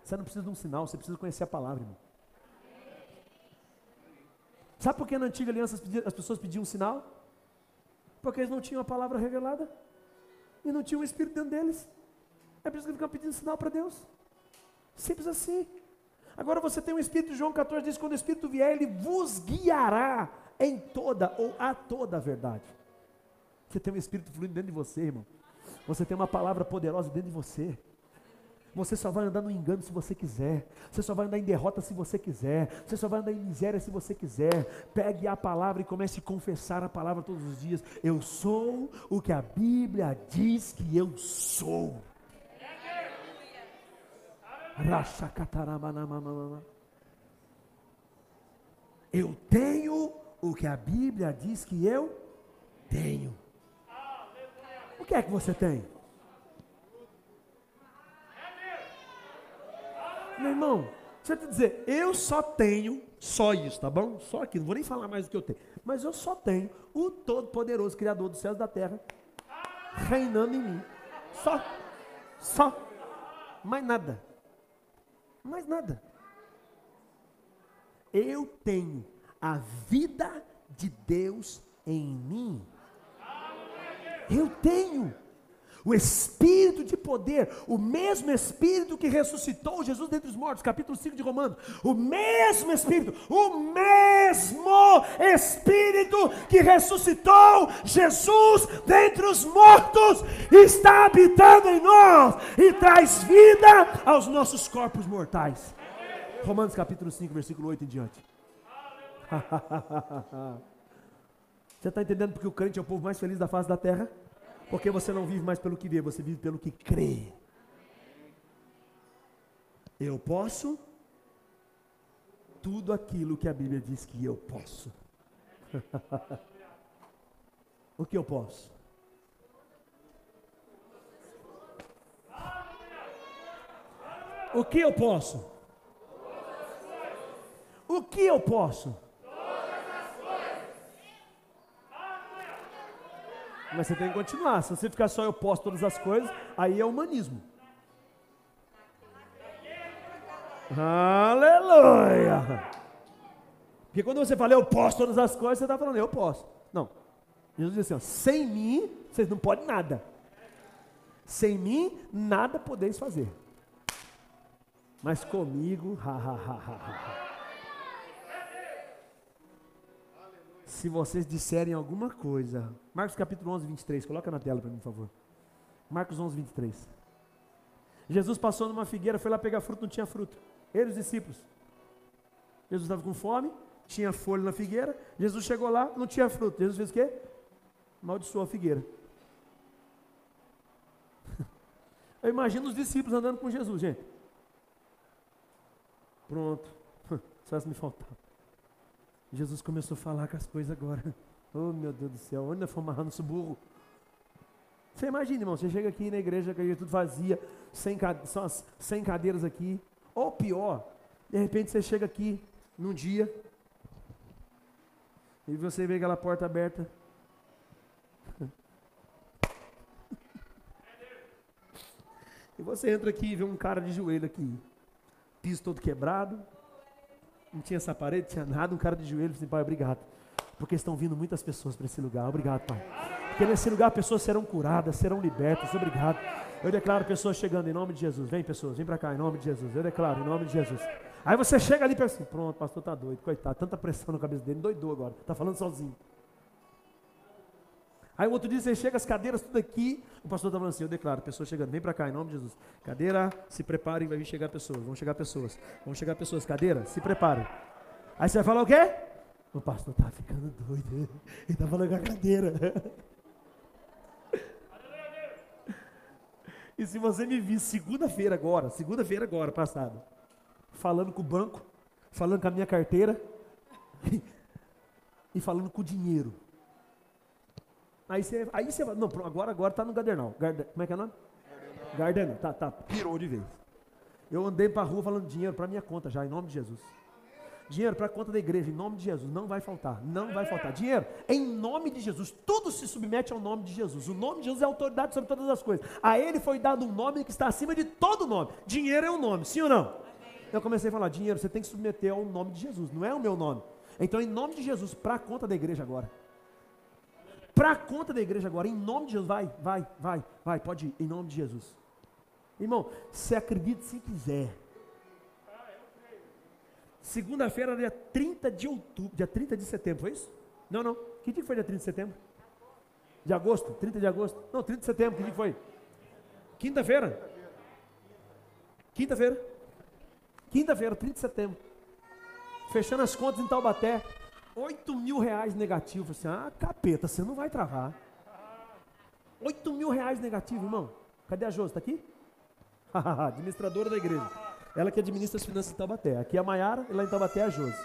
Você não precisa de um sinal, você precisa conhecer a palavra, irmão. Sabe por que na antiga aliança as pessoas pediam um sinal? Porque eles não tinham a palavra revelada e não tinham o Espírito dentro deles. É por isso que ficam pedindo sinal para Deus. Simples assim. Agora você tem o Espírito, João 14 diz: quando o Espírito vier, ele vos guiará em toda ou a toda a verdade. Você tem um Espírito fluindo dentro de você, irmão. Você tem uma palavra poderosa dentro de você. Você só vai andar no engano se você quiser. Você só vai andar em derrota se você quiser. Você só vai andar em miséria se você quiser. Pegue a palavra e comece a confessar a palavra todos os dias. Eu sou o que a Bíblia diz que eu sou. Eu tenho o que a Bíblia diz que eu tenho. O que é que você tem? Meu irmão, deixa eu te dizer, eu só tenho só isso, tá bom? Só aquilo, não vou nem falar mais do que eu tenho. Mas eu só tenho o Todo-Poderoso Criador dos céus e da terra reinando em mim. Só. Só. Mais nada. Mais nada. Eu tenho a vida de Deus em mim. Eu tenho. O espírito de poder, o mesmo espírito que ressuscitou Jesus dentre os mortos, capítulo 5 de Romanos. O mesmo espírito, o mesmo espírito que ressuscitou Jesus dentre os mortos está habitando em nós e traz vida aos nossos corpos mortais. Romanos capítulo 5, versículo 8 em diante. Você está entendendo porque o crente é o povo mais feliz da face da terra? Porque você não vive mais pelo que vê, você vive pelo que crê. Eu posso tudo aquilo que a Bíblia diz que eu posso. o que eu posso? O que eu posso? O que eu posso? Mas você tem que continuar. Se você ficar só eu posso todas as coisas, aí é humanismo. Aleluia! Porque quando você fala eu posso todas as coisas, você está falando eu posso. Não. Jesus diz assim: ó, sem mim, vocês não podem nada. Sem mim, nada podeis fazer. Mas comigo, ha, ha, ha, ha, ha. Se vocês disserem alguma coisa. Marcos capítulo 11, 23. Coloca na tela para mim, por favor. Marcos 11, 23. Jesus passou numa figueira, foi lá pegar fruto, não tinha fruto. Ele e os discípulos. Jesus estava com fome, tinha folha na figueira. Jesus chegou lá, não tinha fruto. Jesus fez o quê? Maldiçoou a figueira. Eu imagino os discípulos andando com Jesus, gente. Pronto. Só se me faltar. Jesus começou a falar com as coisas agora. Oh meu Deus do céu, onde nós fomos amarrando esse burro? Você imagina, irmão, você chega aqui na igreja, que a tudo vazia, sem, só sem cadeiras aqui. Ou pior, de repente você chega aqui num dia e você vê aquela porta aberta. E você entra aqui e vê um cara de joelho aqui, piso todo quebrado, não tinha essa parede, tinha nada, um cara de joelho, assim, pai, obrigado. Porque estão vindo muitas pessoas para esse lugar. Obrigado, pai. Porque nesse lugar pessoas serão curadas, serão libertas. Obrigado. Eu declaro pessoas chegando em nome de Jesus. Vem, pessoas, vem para cá em nome de Jesus. Eu declaro em nome de Jesus. Aí você chega ali e pensa assim: pronto, pastor está doido, coitado, tanta pressão na cabeça dele, doidou agora, está falando sozinho. Aí o outro dia você chega, as cadeiras tudo aqui, o pastor está falando assim, eu declaro, pessoas chegando, vem para cá, em nome de Jesus. Cadeira, se preparem, vai vir chegar pessoas, vão chegar pessoas, vão chegar pessoas, cadeira, se preparem. Aí você vai falar o quê? O pastor está ficando doido, ele está falando com a cadeira. E se você me vir segunda-feira agora, segunda-feira agora, passado, falando com o banco, falando com a minha carteira e falando com o dinheiro, Aí você, aí você vai, não, agora agora tá no Gadernal. Garden, como é que é o nome? Gardenal. Tá, tá, pirou de vez. Eu andei para a rua falando dinheiro para minha conta já, em nome de Jesus. Dinheiro para a conta da igreja, em nome de Jesus. Não vai faltar, não vai faltar. Dinheiro, em nome de Jesus. Tudo se submete ao nome de Jesus. O nome de Jesus é autoridade sobre todas as coisas. A ele foi dado um nome que está acima de todo nome. Dinheiro é um nome, sim ou não? Eu comecei a falar, dinheiro, você tem que submeter ao nome de Jesus, não é o meu nome. Então, em nome de Jesus, para a conta da igreja agora para a conta da igreja agora, em nome de Jesus. Vai, vai, vai, vai, pode ir, em nome de Jesus. Irmão, você acredita se quiser. Segunda-feira, dia 30 de outubro, dia 30 de setembro, foi isso? Não, não. Que dia foi dia 30 de setembro? De agosto? 30 de agosto? Não, 30 de setembro, que dia foi? Quinta-feira? Quinta-feira. Quinta-feira, 30 de setembro. Fechando as contas em Taubaté. 8 mil reais negativo. Assim, ah, capeta, você não vai travar. 8 mil reais negativo, irmão. Cadê a Josi? Está aqui? Administradora da igreja. Ela que administra as finanças em Taubaté. Aqui é a Maiara e lá em Taubaté é a Josi.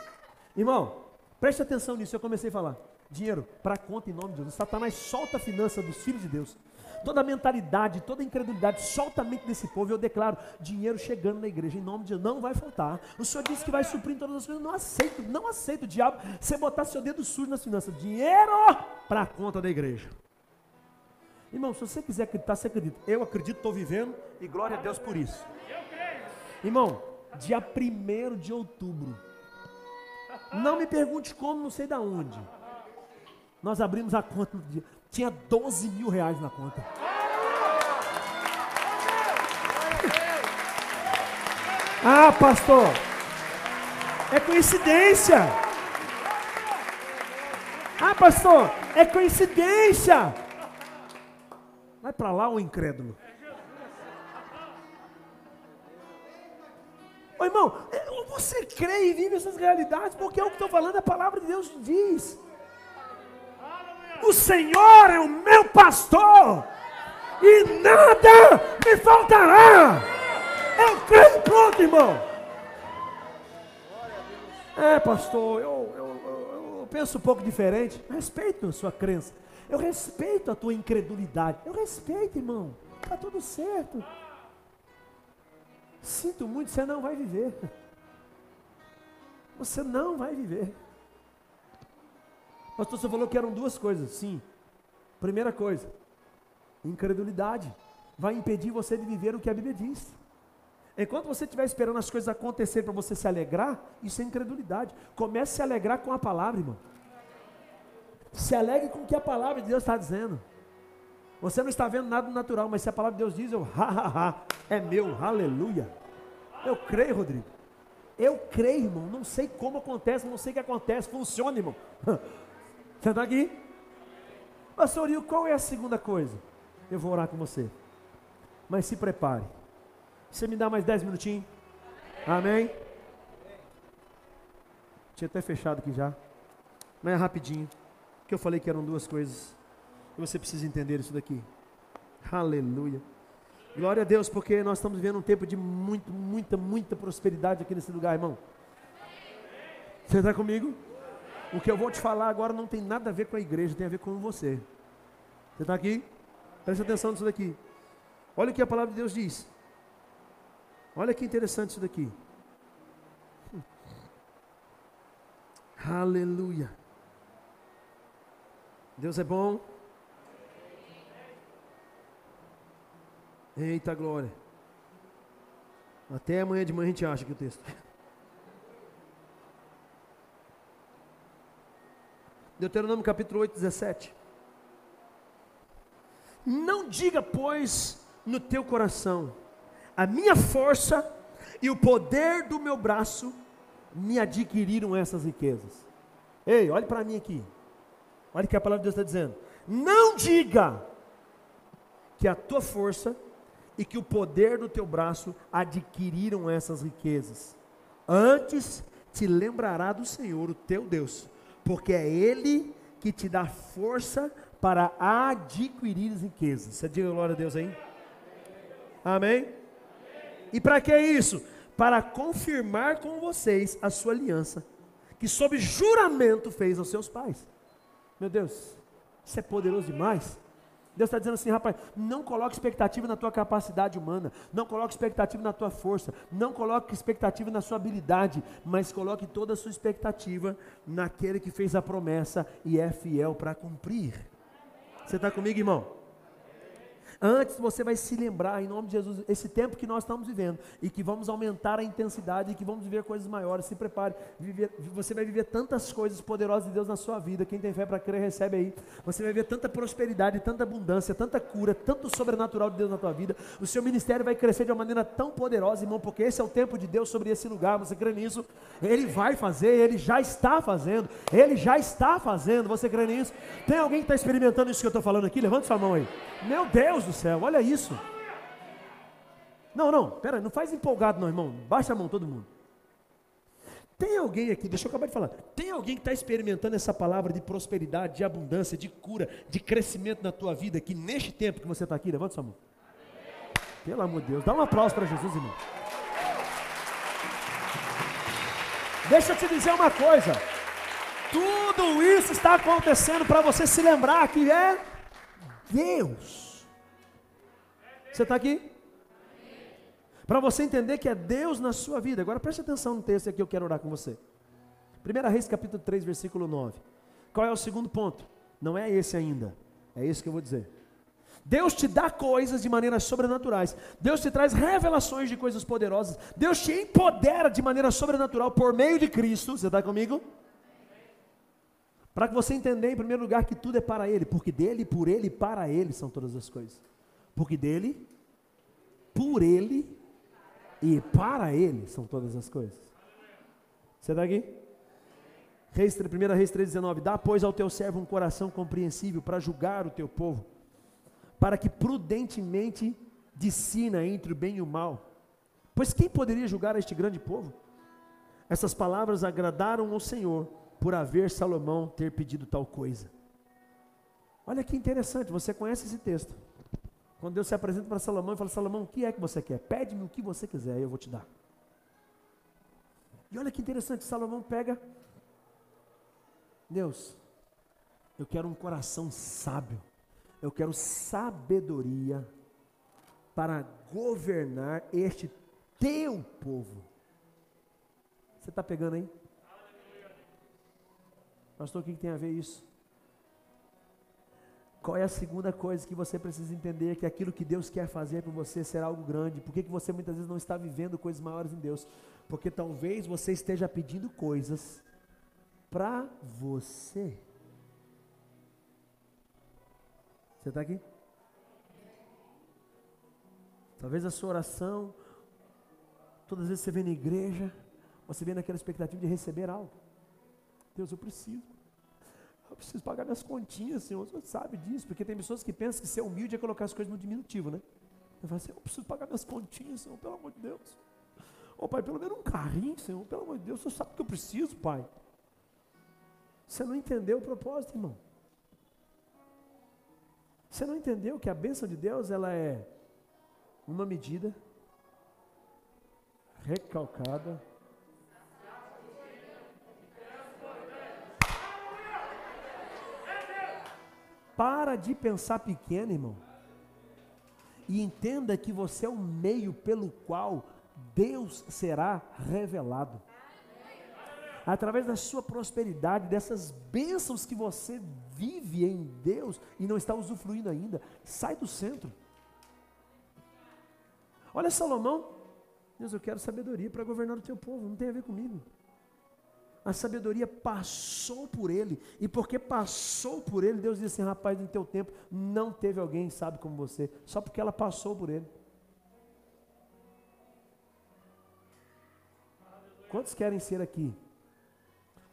Irmão, preste atenção nisso. Eu comecei a falar. Dinheiro para conta em nome de Jesus. Satanás solta a finança dos filhos de Deus toda a mentalidade, toda a incredulidade, solta a mente desse povo. Eu declaro dinheiro chegando na igreja, em nome de Deus, não vai faltar. O Senhor disse que vai suprir todas as coisas. Não aceito, não aceito o diabo você botar seu dedo sujo nas finanças. Dinheiro para a conta da igreja. Irmão, se você quiser acreditar, você acredita. Eu acredito, estou vivendo e glória a Deus por isso. Irmão, dia 1 de outubro. Não me pergunte como, não sei da onde. Nós abrimos a conta no dia. Tinha 12 mil reais na conta. Ah, pastor, é coincidência. Ah, pastor, é coincidência. Vai para lá o incrédulo. Ô irmão, é, você crê e vive essas realidades, porque é o que estou falando, a palavra de Deus diz. O Senhor é o meu pastor, e nada me faltará. Eu creio, pronto, irmão. É, pastor, eu, eu, eu, eu penso um pouco diferente. Respeito a sua crença. Eu respeito a tua incredulidade. Eu respeito, irmão. Está tudo certo. Sinto muito, você não vai viver. Você não vai viver. Pastor, você falou que eram duas coisas. Sim. Primeira coisa, incredulidade vai impedir você de viver o que a Bíblia diz. Enquanto você estiver esperando as coisas acontecerem para você se alegrar, isso é incredulidade. Comece a se alegrar com a palavra, irmão. Se alegre com o que a palavra de Deus está dizendo. Você não está vendo nada natural, mas se a palavra de Deus diz, eu, ha, ha, ha, é meu, aleluia. Eu creio, Rodrigo. Eu creio, irmão. Não sei como acontece, não sei o que acontece. Funciona, irmão. Você está aqui? Pastor, e qual é a segunda coisa? Eu vou orar com você. Mas se prepare. Você me dá mais dez minutinhos? Amém? Tinha até fechado aqui já. Mas é rapidinho. Que eu falei que eram duas coisas. E você precisa entender isso daqui. Aleluia. Glória a Deus, porque nós estamos vivendo um tempo de muito, muita, muita prosperidade aqui nesse lugar, irmão. Você está comigo? O que eu vou te falar agora não tem nada a ver com a igreja, tem a ver com você. Você está aqui? Preste atenção nisso daqui. Olha o que a palavra de Deus diz. Olha que interessante isso daqui. Aleluia. Deus é bom. Eita glória. Até amanhã de manhã a gente acha que o texto. Deuteronômio capítulo 8, 17. Não diga, pois, no teu coração, a minha força e o poder do meu braço me adquiriram essas riquezas. Ei, olhe para mim aqui. Olha o que a palavra de Deus está dizendo. Não diga que a tua força e que o poder do teu braço adquiriram essas riquezas. Antes te lembrará do Senhor, o teu Deus, porque é Ele que te dá força para adquirir riquezas. Você diga glória a Deus aí? Amém? E para que isso? Para confirmar com vocês a sua aliança, que sob juramento fez aos seus pais. Meu Deus, isso é poderoso demais. Deus está dizendo assim, rapaz, não coloque expectativa na tua capacidade humana, não coloque expectativa na tua força, não coloque expectativa na sua habilidade, mas coloque toda a sua expectativa naquele que fez a promessa e é fiel para cumprir. Você está comigo, irmão? Antes você vai se lembrar, em nome de Jesus, esse tempo que nós estamos vivendo e que vamos aumentar a intensidade e que vamos viver coisas maiores. Se prepare, viver, você vai viver tantas coisas poderosas de Deus na sua vida. Quem tem fé para crer, recebe aí. Você vai ver tanta prosperidade, tanta abundância, tanta cura, tanto sobrenatural de Deus na tua vida. O seu ministério vai crescer de uma maneira tão poderosa, irmão, porque esse é o tempo de Deus sobre esse lugar. Você crê nisso? Ele vai fazer, ele já está fazendo, ele já está fazendo. Você crê nisso? Tem alguém que está experimentando isso que eu estou falando aqui? Levanta sua mão aí. Meu Deus do céu, olha isso. Não, não, pera, não faz empolgado não, irmão. Baixa a mão todo mundo. Tem alguém aqui, deixa eu acabar de falar. Tem alguém que está experimentando essa palavra de prosperidade, de abundância, de cura, de crescimento na tua vida aqui neste tempo que você está aqui? Levanta sua mão. Pelo amor de Deus, dá um aplauso para Jesus, irmão. Deixa eu te dizer uma coisa. Tudo isso está acontecendo para você se lembrar que é Deus. Você está aqui? Para você entender que é Deus na sua vida. Agora preste atenção no texto aqui, eu quero orar com você. 1 Reis capítulo 3, versículo 9. Qual é o segundo ponto? Não é esse ainda. É isso que eu vou dizer. Deus te dá coisas de maneiras sobrenaturais. Deus te traz revelações de coisas poderosas. Deus te empodera de maneira sobrenatural por meio de Cristo. Você está comigo? Para que você entender, em primeiro lugar, que tudo é para Ele, porque dele, por Ele e para Ele são todas as coisas. Porque dele, por Ele e para Ele são todas as coisas. Você está aqui? Reis, 1 Reis 3,19: Dá, pois, ao teu servo um coração compreensível para julgar o teu povo, para que prudentemente discina entre o bem e o mal. Pois quem poderia julgar este grande povo? Essas palavras agradaram ao Senhor, por haver Salomão ter pedido tal coisa. Olha que interessante, você conhece esse texto. Quando Deus se apresenta para Salomão e fala: Salomão, o que é que você quer? Pede-me o que você quiser, eu vou te dar. E olha que interessante, Salomão pega, Deus, eu quero um coração sábio, eu quero sabedoria para governar este teu povo. Você está pegando aí? Pastor, o que tem a ver isso? Qual é a segunda coisa que você precisa entender? Que aquilo que Deus quer fazer por você será algo grande. Por que, que você muitas vezes não está vivendo coisas maiores em Deus? Porque talvez você esteja pedindo coisas para você. Você está aqui? Talvez a sua oração, todas as vezes você vem na igreja, você vem naquela expectativa de receber algo. Deus, eu preciso. Eu preciso pagar minhas continhas, Senhor. O Senhor sabe disso, porque tem pessoas que pensam que ser humilde é colocar as coisas no diminutivo, né? Eu falo assim, eu preciso pagar minhas continhas, Senhor, pelo amor de Deus. Ô oh, pai, pelo menos um carrinho, Senhor, pelo amor de Deus, o Senhor sabe que eu preciso, pai. Você não entendeu o propósito, irmão. Você não entendeu que a bênção de Deus, ela é uma medida recalcada Para de pensar pequeno, irmão. E entenda que você é o meio pelo qual Deus será revelado. Através da sua prosperidade, dessas bênçãos que você vive em Deus e não está usufruindo ainda, sai do centro. Olha Salomão, Deus, eu quero sabedoria para governar o teu povo, não tem a ver comigo. A sabedoria passou por ele. E porque passou por ele, Deus disse assim: rapaz, no teu tempo não teve alguém sabe como você, só porque ela passou por ele. Quantos querem ser aqui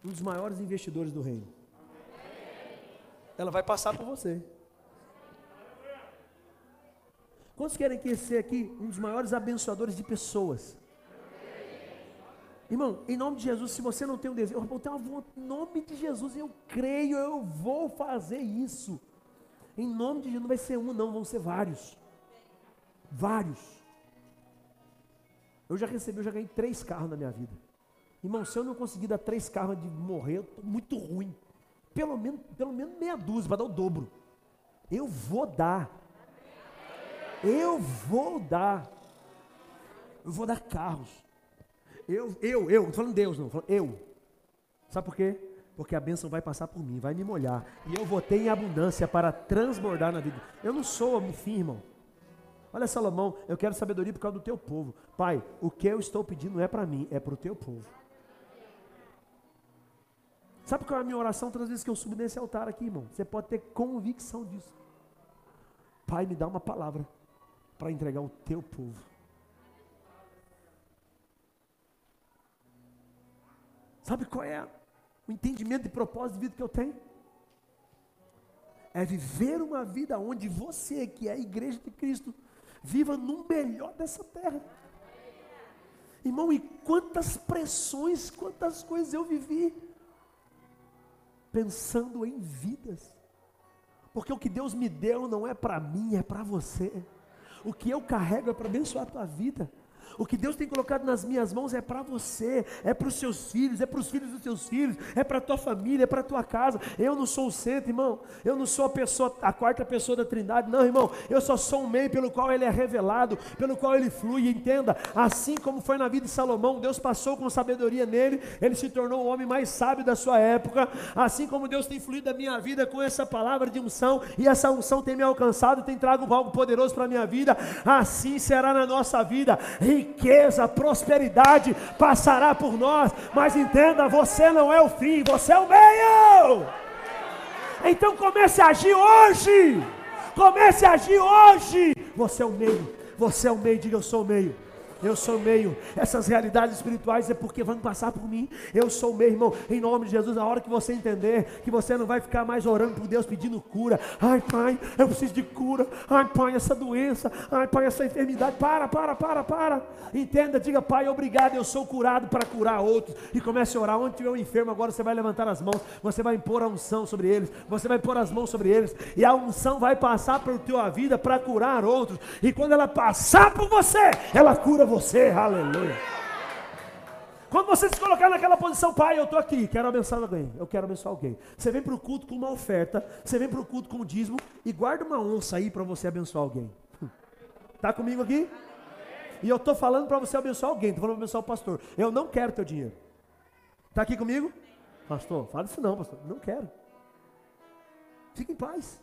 um dos maiores investidores do reino? Ela vai passar por você. Quantos querem ser aqui um dos maiores abençoadores de pessoas? Irmão, em nome de Jesus, se você não tem um desejo, eu tenho uma vontade, em nome de Jesus, eu creio, eu vou fazer isso. Em nome de Jesus, não vai ser um, não, vão ser vários. Vários. Eu já recebi, eu já ganhei três carros na minha vida. Irmão, se eu não conseguir dar três carros de morrer, eu estou muito ruim. Pelo menos, pelo menos meia dúzia, para dar o dobro. Eu vou dar. Eu vou dar. Eu vou dar carros. Eu, eu, eu, não falando Deus, não, falando eu. Sabe por quê? Porque a bênção vai passar por mim, vai me molhar. E eu vou ter em abundância para transbordar na vida. Eu não sou um fim, irmão. Olha, Salomão, eu quero sabedoria por causa do teu povo. Pai, o que eu estou pedindo não é para mim, é para o teu povo. Sabe qual é a minha oração todas as vezes que eu subo nesse altar aqui, irmão? Você pode ter convicção disso. Pai, me dá uma palavra para entregar o teu povo. Sabe qual é o entendimento de propósito de vida que eu tenho? É viver uma vida onde você, que é a igreja de Cristo, viva no melhor dessa terra. Irmão, e quantas pressões, quantas coisas eu vivi pensando em vidas. Porque o que Deus me deu não é para mim, é para você. O que eu carrego é para abençoar a tua vida. O que Deus tem colocado nas minhas mãos é para você, é para os seus filhos, é para os filhos dos seus filhos, é para a tua família, é para a tua casa. Eu não sou o centro, irmão. Eu não sou a pessoa, a quarta pessoa da Trindade, não, irmão. Eu só sou um meio pelo qual ele é revelado, pelo qual ele flui. Entenda, assim como foi na vida de Salomão, Deus passou com sabedoria nele, ele se tornou o homem mais sábio da sua época. Assim como Deus tem fluído a minha vida com essa palavra de unção e essa unção tem me alcançado, tem trago algo poderoso para a minha vida. Assim será na nossa vida riqueza, prosperidade passará por nós, mas entenda, você não é o fim, você é o meio. Então comece a agir hoje. Comece a agir hoje. Você é o meio. Você é o meio. Diga eu sou o meio. Eu sou meio. Essas realidades espirituais é porque vão passar por mim. Eu sou meio, irmão. Em nome de Jesus, a hora que você entender que você não vai ficar mais orando por Deus pedindo cura. Ai, pai, eu preciso de cura. Ai, pai, essa doença. Ai, pai, essa enfermidade. Para, para, para, para. Entenda, diga, pai, obrigado. Eu sou curado para curar outros. E comece a orar. Onde tiver um enfermo, agora você vai levantar as mãos. Você vai impor a unção sobre eles. Você vai pôr as mãos sobre eles. E a unção vai passar por tua vida para curar outros. E quando ela passar por você, ela cura você você, aleluia. Quando você se colocar naquela posição, pai, eu estou aqui, quero abençoar alguém, eu quero abençoar alguém. Você vem para o culto com uma oferta, você vem para o culto com o dízimo e guarda uma onça aí para você abençoar alguém. Está comigo aqui? E eu estou falando para você abençoar alguém, estou falando para abençoar o pastor. Eu não quero teu dinheiro. Está aqui comigo? Pastor, fala isso não, pastor. Não quero. Fique em paz.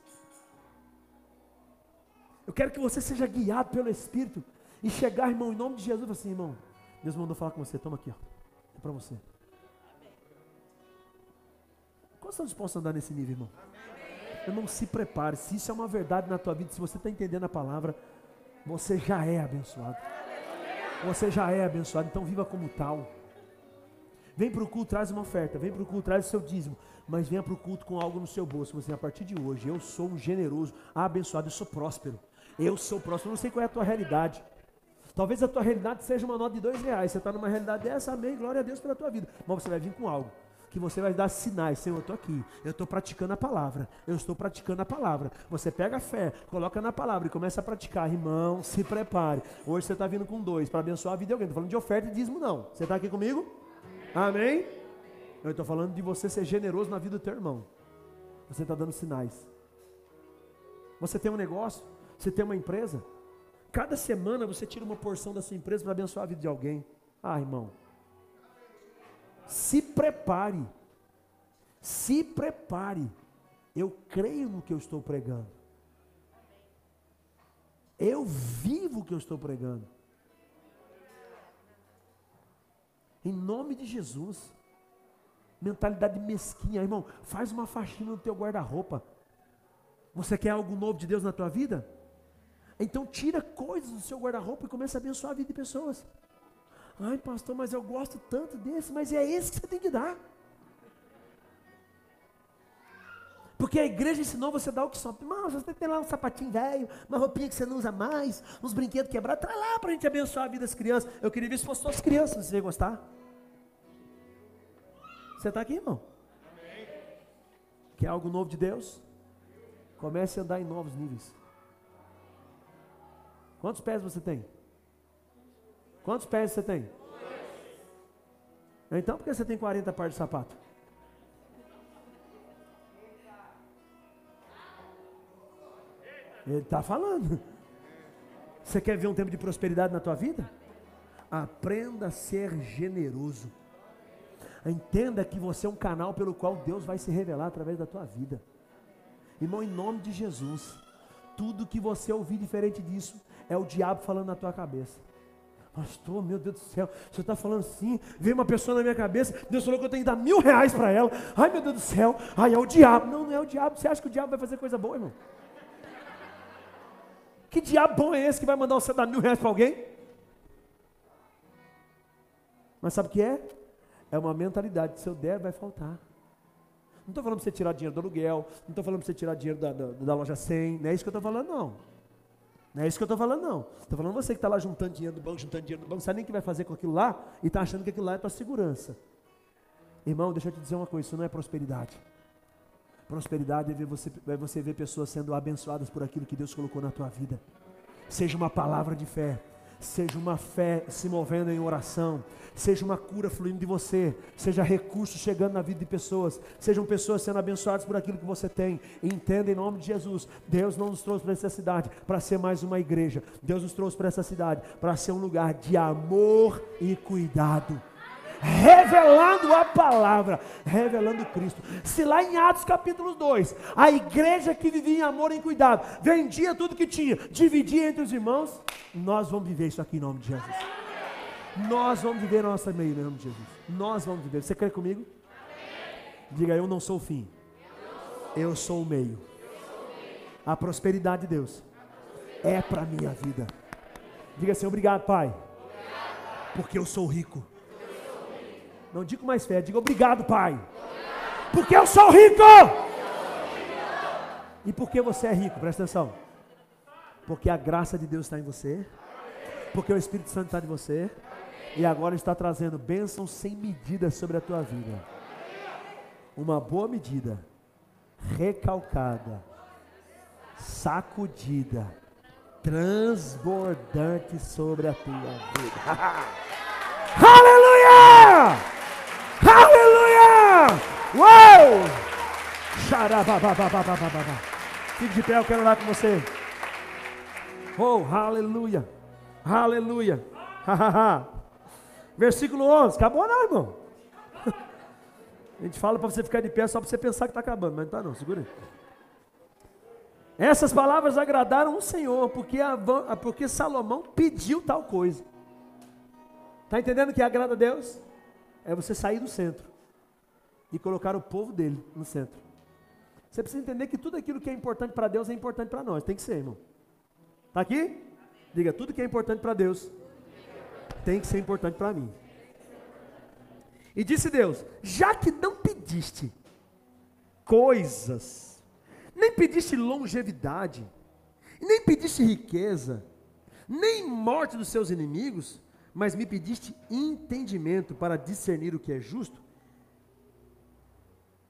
Eu quero que você seja guiado pelo Espírito e chegar, irmão, em nome de Jesus, assim, irmão, Deus mandou falar com você, toma aqui, ó. É para você. Quantos estão dispostos a andar nesse nível, irmão? Amém. Irmão, se prepare. Se isso é uma verdade na tua vida, se você está entendendo a palavra, você já é abençoado. Você já é abençoado, então viva como tal. Vem para o culto, traz uma oferta. Vem para o culto, traz o seu dízimo. Mas venha para o culto com algo no seu bolso. Você, a partir de hoje, eu sou um generoso, abençoado, eu sou próspero. Eu sou próspero. Eu não sei qual é a tua realidade. Talvez a tua realidade seja uma nota de dois reais. Você está numa realidade dessa, amém, glória a Deus pela tua vida. Mas você vai vir com algo. Que você vai dar sinais, Senhor, eu estou aqui, eu estou praticando a palavra, eu estou praticando a palavra. Você pega a fé, coloca na palavra e começa a praticar, irmão, se prepare. Hoje você está vindo com dois para abençoar a vida de alguém. Estou falando de oferta e dízimo, não. Você está aqui comigo? Amém? Eu estou falando de você ser generoso na vida do teu irmão. Você está dando sinais. Você tem um negócio, você tem uma empresa, Cada semana você tira uma porção da sua empresa para abençoar a vida de alguém. Ah, irmão. Se prepare. Se prepare. Eu creio no que eu estou pregando. Eu vivo o que eu estou pregando. Em nome de Jesus. Mentalidade mesquinha, irmão. Faz uma faxina no teu guarda-roupa. Você quer algo novo de Deus na tua vida? Então tira coisas do seu guarda-roupa e começa a abençoar a vida de pessoas. Ai, pastor, mas eu gosto tanto desse, mas é esse que você tem que dar. Porque a igreja ensinou você a dar o que só. Mas você tem lá um sapatinho velho, uma roupinha que você não usa mais, uns brinquedos quebrados, traz lá para a gente abençoar a vida das crianças. Eu queria ver se fosse as crianças, você ia gostar. Você está aqui, irmão? Amém. Quer algo novo de Deus? Comece a andar em novos níveis. Quantos pés você tem? Quantos pés você tem? Então por que você tem 40 pares de sapato? Ele está falando. Você quer ver um tempo de prosperidade na tua vida? Aprenda a ser generoso. Entenda que você é um canal pelo qual Deus vai se revelar através da tua vida. Irmão, em nome de Jesus, tudo que você ouvir diferente disso é o diabo falando na tua cabeça. Pastor, meu Deus do céu, você está falando assim, veio uma pessoa na minha cabeça, Deus falou que eu tenho que dar mil reais para ela. Ai meu Deus do céu, ai é o diabo. Não, não é o diabo. Você acha que o diabo vai fazer coisa boa, irmão? Que diabo bom é esse que vai mandar você dar mil reais para alguém? Mas sabe o que é? É uma mentalidade, se eu der, vai faltar. Não estou falando para você tirar dinheiro do aluguel, não estou falando para você tirar dinheiro da, da, da loja 100, não é isso que eu estou falando, não. Não é isso que eu estou falando, não. Estou falando você que está lá juntando dinheiro do banco, juntando dinheiro do banco, não sabe nem o que vai fazer com aquilo lá e está achando que aquilo lá é tua segurança. Irmão, deixa eu te dizer uma coisa: isso não é prosperidade. Prosperidade é ver você, é você ver pessoas sendo abençoadas por aquilo que Deus colocou na tua vida. Seja uma palavra de fé, seja uma fé se movendo em oração, seja uma cura fluindo de você, seja recursos chegando na vida de pessoas, sejam pessoas sendo abençoadas por aquilo que você tem. entenda em nome de Jesus, Deus não nos trouxe para essa cidade para ser mais uma igreja. Deus nos trouxe para essa cidade para ser um lugar de amor e cuidado revelando a palavra, revelando Cristo. Se lá em Atos capítulo 2, a igreja que vivia em amor e cuidado, vendia tudo que tinha, dividia entre os irmãos, nós vamos viver isso aqui em nome de Jesus. Nós vamos viver a nossa meio em nome de Jesus. Nós vamos viver. Você crê comigo? Diga, eu não sou o fim. Eu sou o meio. A prosperidade de Deus é para minha vida. Diga assim: obrigado, Pai. Porque eu sou rico. Não digo mais fé, diga obrigado, Pai. Porque eu sou rico. E por que você é rico? Presta atenção. Porque a graça de Deus está em você. Porque o Espírito Santo está em você. E agora está trazendo bênçãos sem medida sobre a tua vida. Uma boa medida, recalcada, sacudida, transbordante sobre a tua vida. Aleluia! Aleluia! Uou! Fique de pé, eu quero orar com você. Oh, aleluia! Aleluia! Versículo 11. Acabou não, irmão. A gente fala para você ficar de pé só para você pensar que está acabando, mas não está não, segura aí. Essas palavras agradaram o Senhor, porque, a, porque Salomão pediu tal coisa. Está entendendo que agrada a Deus? É você sair do centro e colocar o povo dele no centro. Você precisa entender que tudo aquilo que é importante para Deus é importante para nós. Tem que ser, irmão. Está aqui? Diga, tudo que é importante para Deus tem que ser importante para mim. E disse Deus: Já que não pediste coisas, nem pediste longevidade, nem pediste riqueza, nem morte dos seus inimigos, mas me pediste entendimento para discernir o que é justo,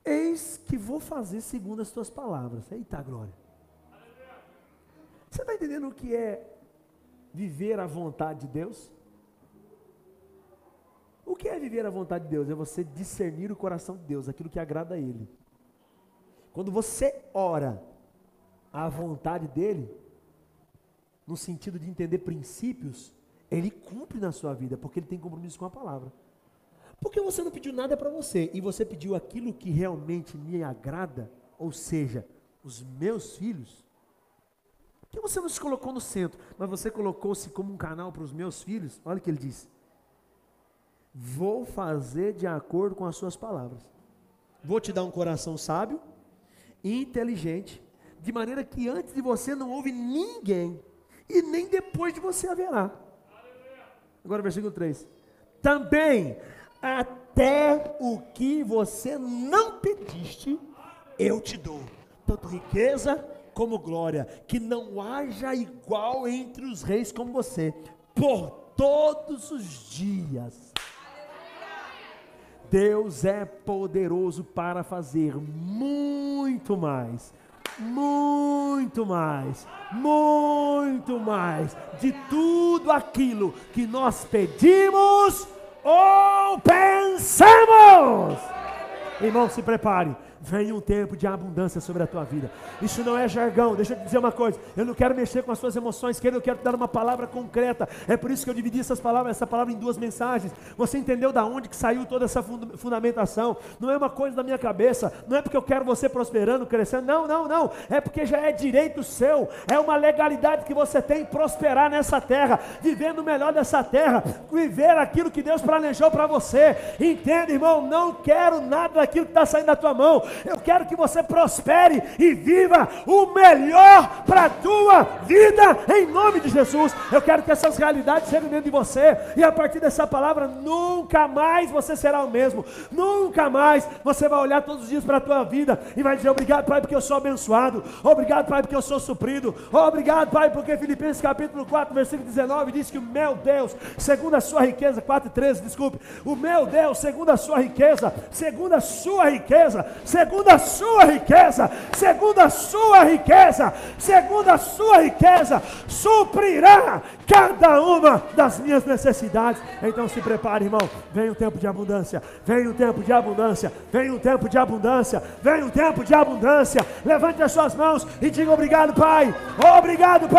eis que vou fazer segundo as tuas palavras. Eita glória. Você está entendendo o que é viver a vontade de Deus? O que é viver a vontade de Deus? É você discernir o coração de Deus, aquilo que agrada a Ele. Quando você ora a vontade dEle, no sentido de entender princípios, Ele cumpre na sua vida, porque Ele tem compromisso com a palavra. Porque você não pediu nada para você e você pediu aquilo que realmente me agrada, ou seja, os meus filhos. Que você não se colocou no centro, mas você colocou-se como um canal para os meus filhos. Olha o que ele diz: Vou fazer de acordo com as suas palavras. Vou te dar um coração sábio e inteligente, de maneira que antes de você não houve ninguém, e nem depois de você haverá. Agora, versículo 3. Também, até o que você não pediste, eu te dou, tanto riqueza como glória, que não haja igual entre os reis como você, por todos os dias. Deus é poderoso para fazer muito mais, muito mais, muito mais de tudo aquilo que nós pedimos ou pensamos. Irmão, se prepare vem um tempo de abundância sobre a tua vida. Isso não é jargão, deixa eu te dizer uma coisa. Eu não quero mexer com as suas emoções, querido, eu quero te dar uma palavra concreta. É por isso que eu dividi essas palavras, essa palavra em duas mensagens. Você entendeu da onde que saiu toda essa fundamentação? Não é uma coisa da minha cabeça, não é porque eu quero você prosperando, crescendo. Não, não, não. É porque já é direito seu, é uma legalidade que você tem prosperar nessa terra, vivendo melhor dessa terra, viver aquilo que Deus planejou para você. Entenda, irmão, não quero nada daquilo que está saindo da tua mão. Eu quero que você prospere e viva o melhor para a tua vida, em nome de Jesus. Eu quero que essas realidades sejam dentro de você, e a partir dessa palavra, nunca mais você será o mesmo. Nunca mais você vai olhar todos os dias para a tua vida e vai dizer: Obrigado, Pai, porque eu sou abençoado. Obrigado, Pai, porque eu sou suprido. Obrigado, Pai, porque Filipenses capítulo 4, versículo 19 diz que o meu Deus, segundo a sua riqueza, 4 e 13, desculpe, o meu Deus, segundo a sua riqueza, segundo a sua riqueza, segundo segundo a sua riqueza, segundo a sua riqueza, segundo a sua riqueza, suprirá cada uma das minhas necessidades. Então se prepare, irmão. Vem um tempo de abundância, vem um tempo de abundância, vem um tempo de abundância, vem um tempo de abundância. Levante as suas mãos e diga obrigado, Pai. Obrigado, Pai.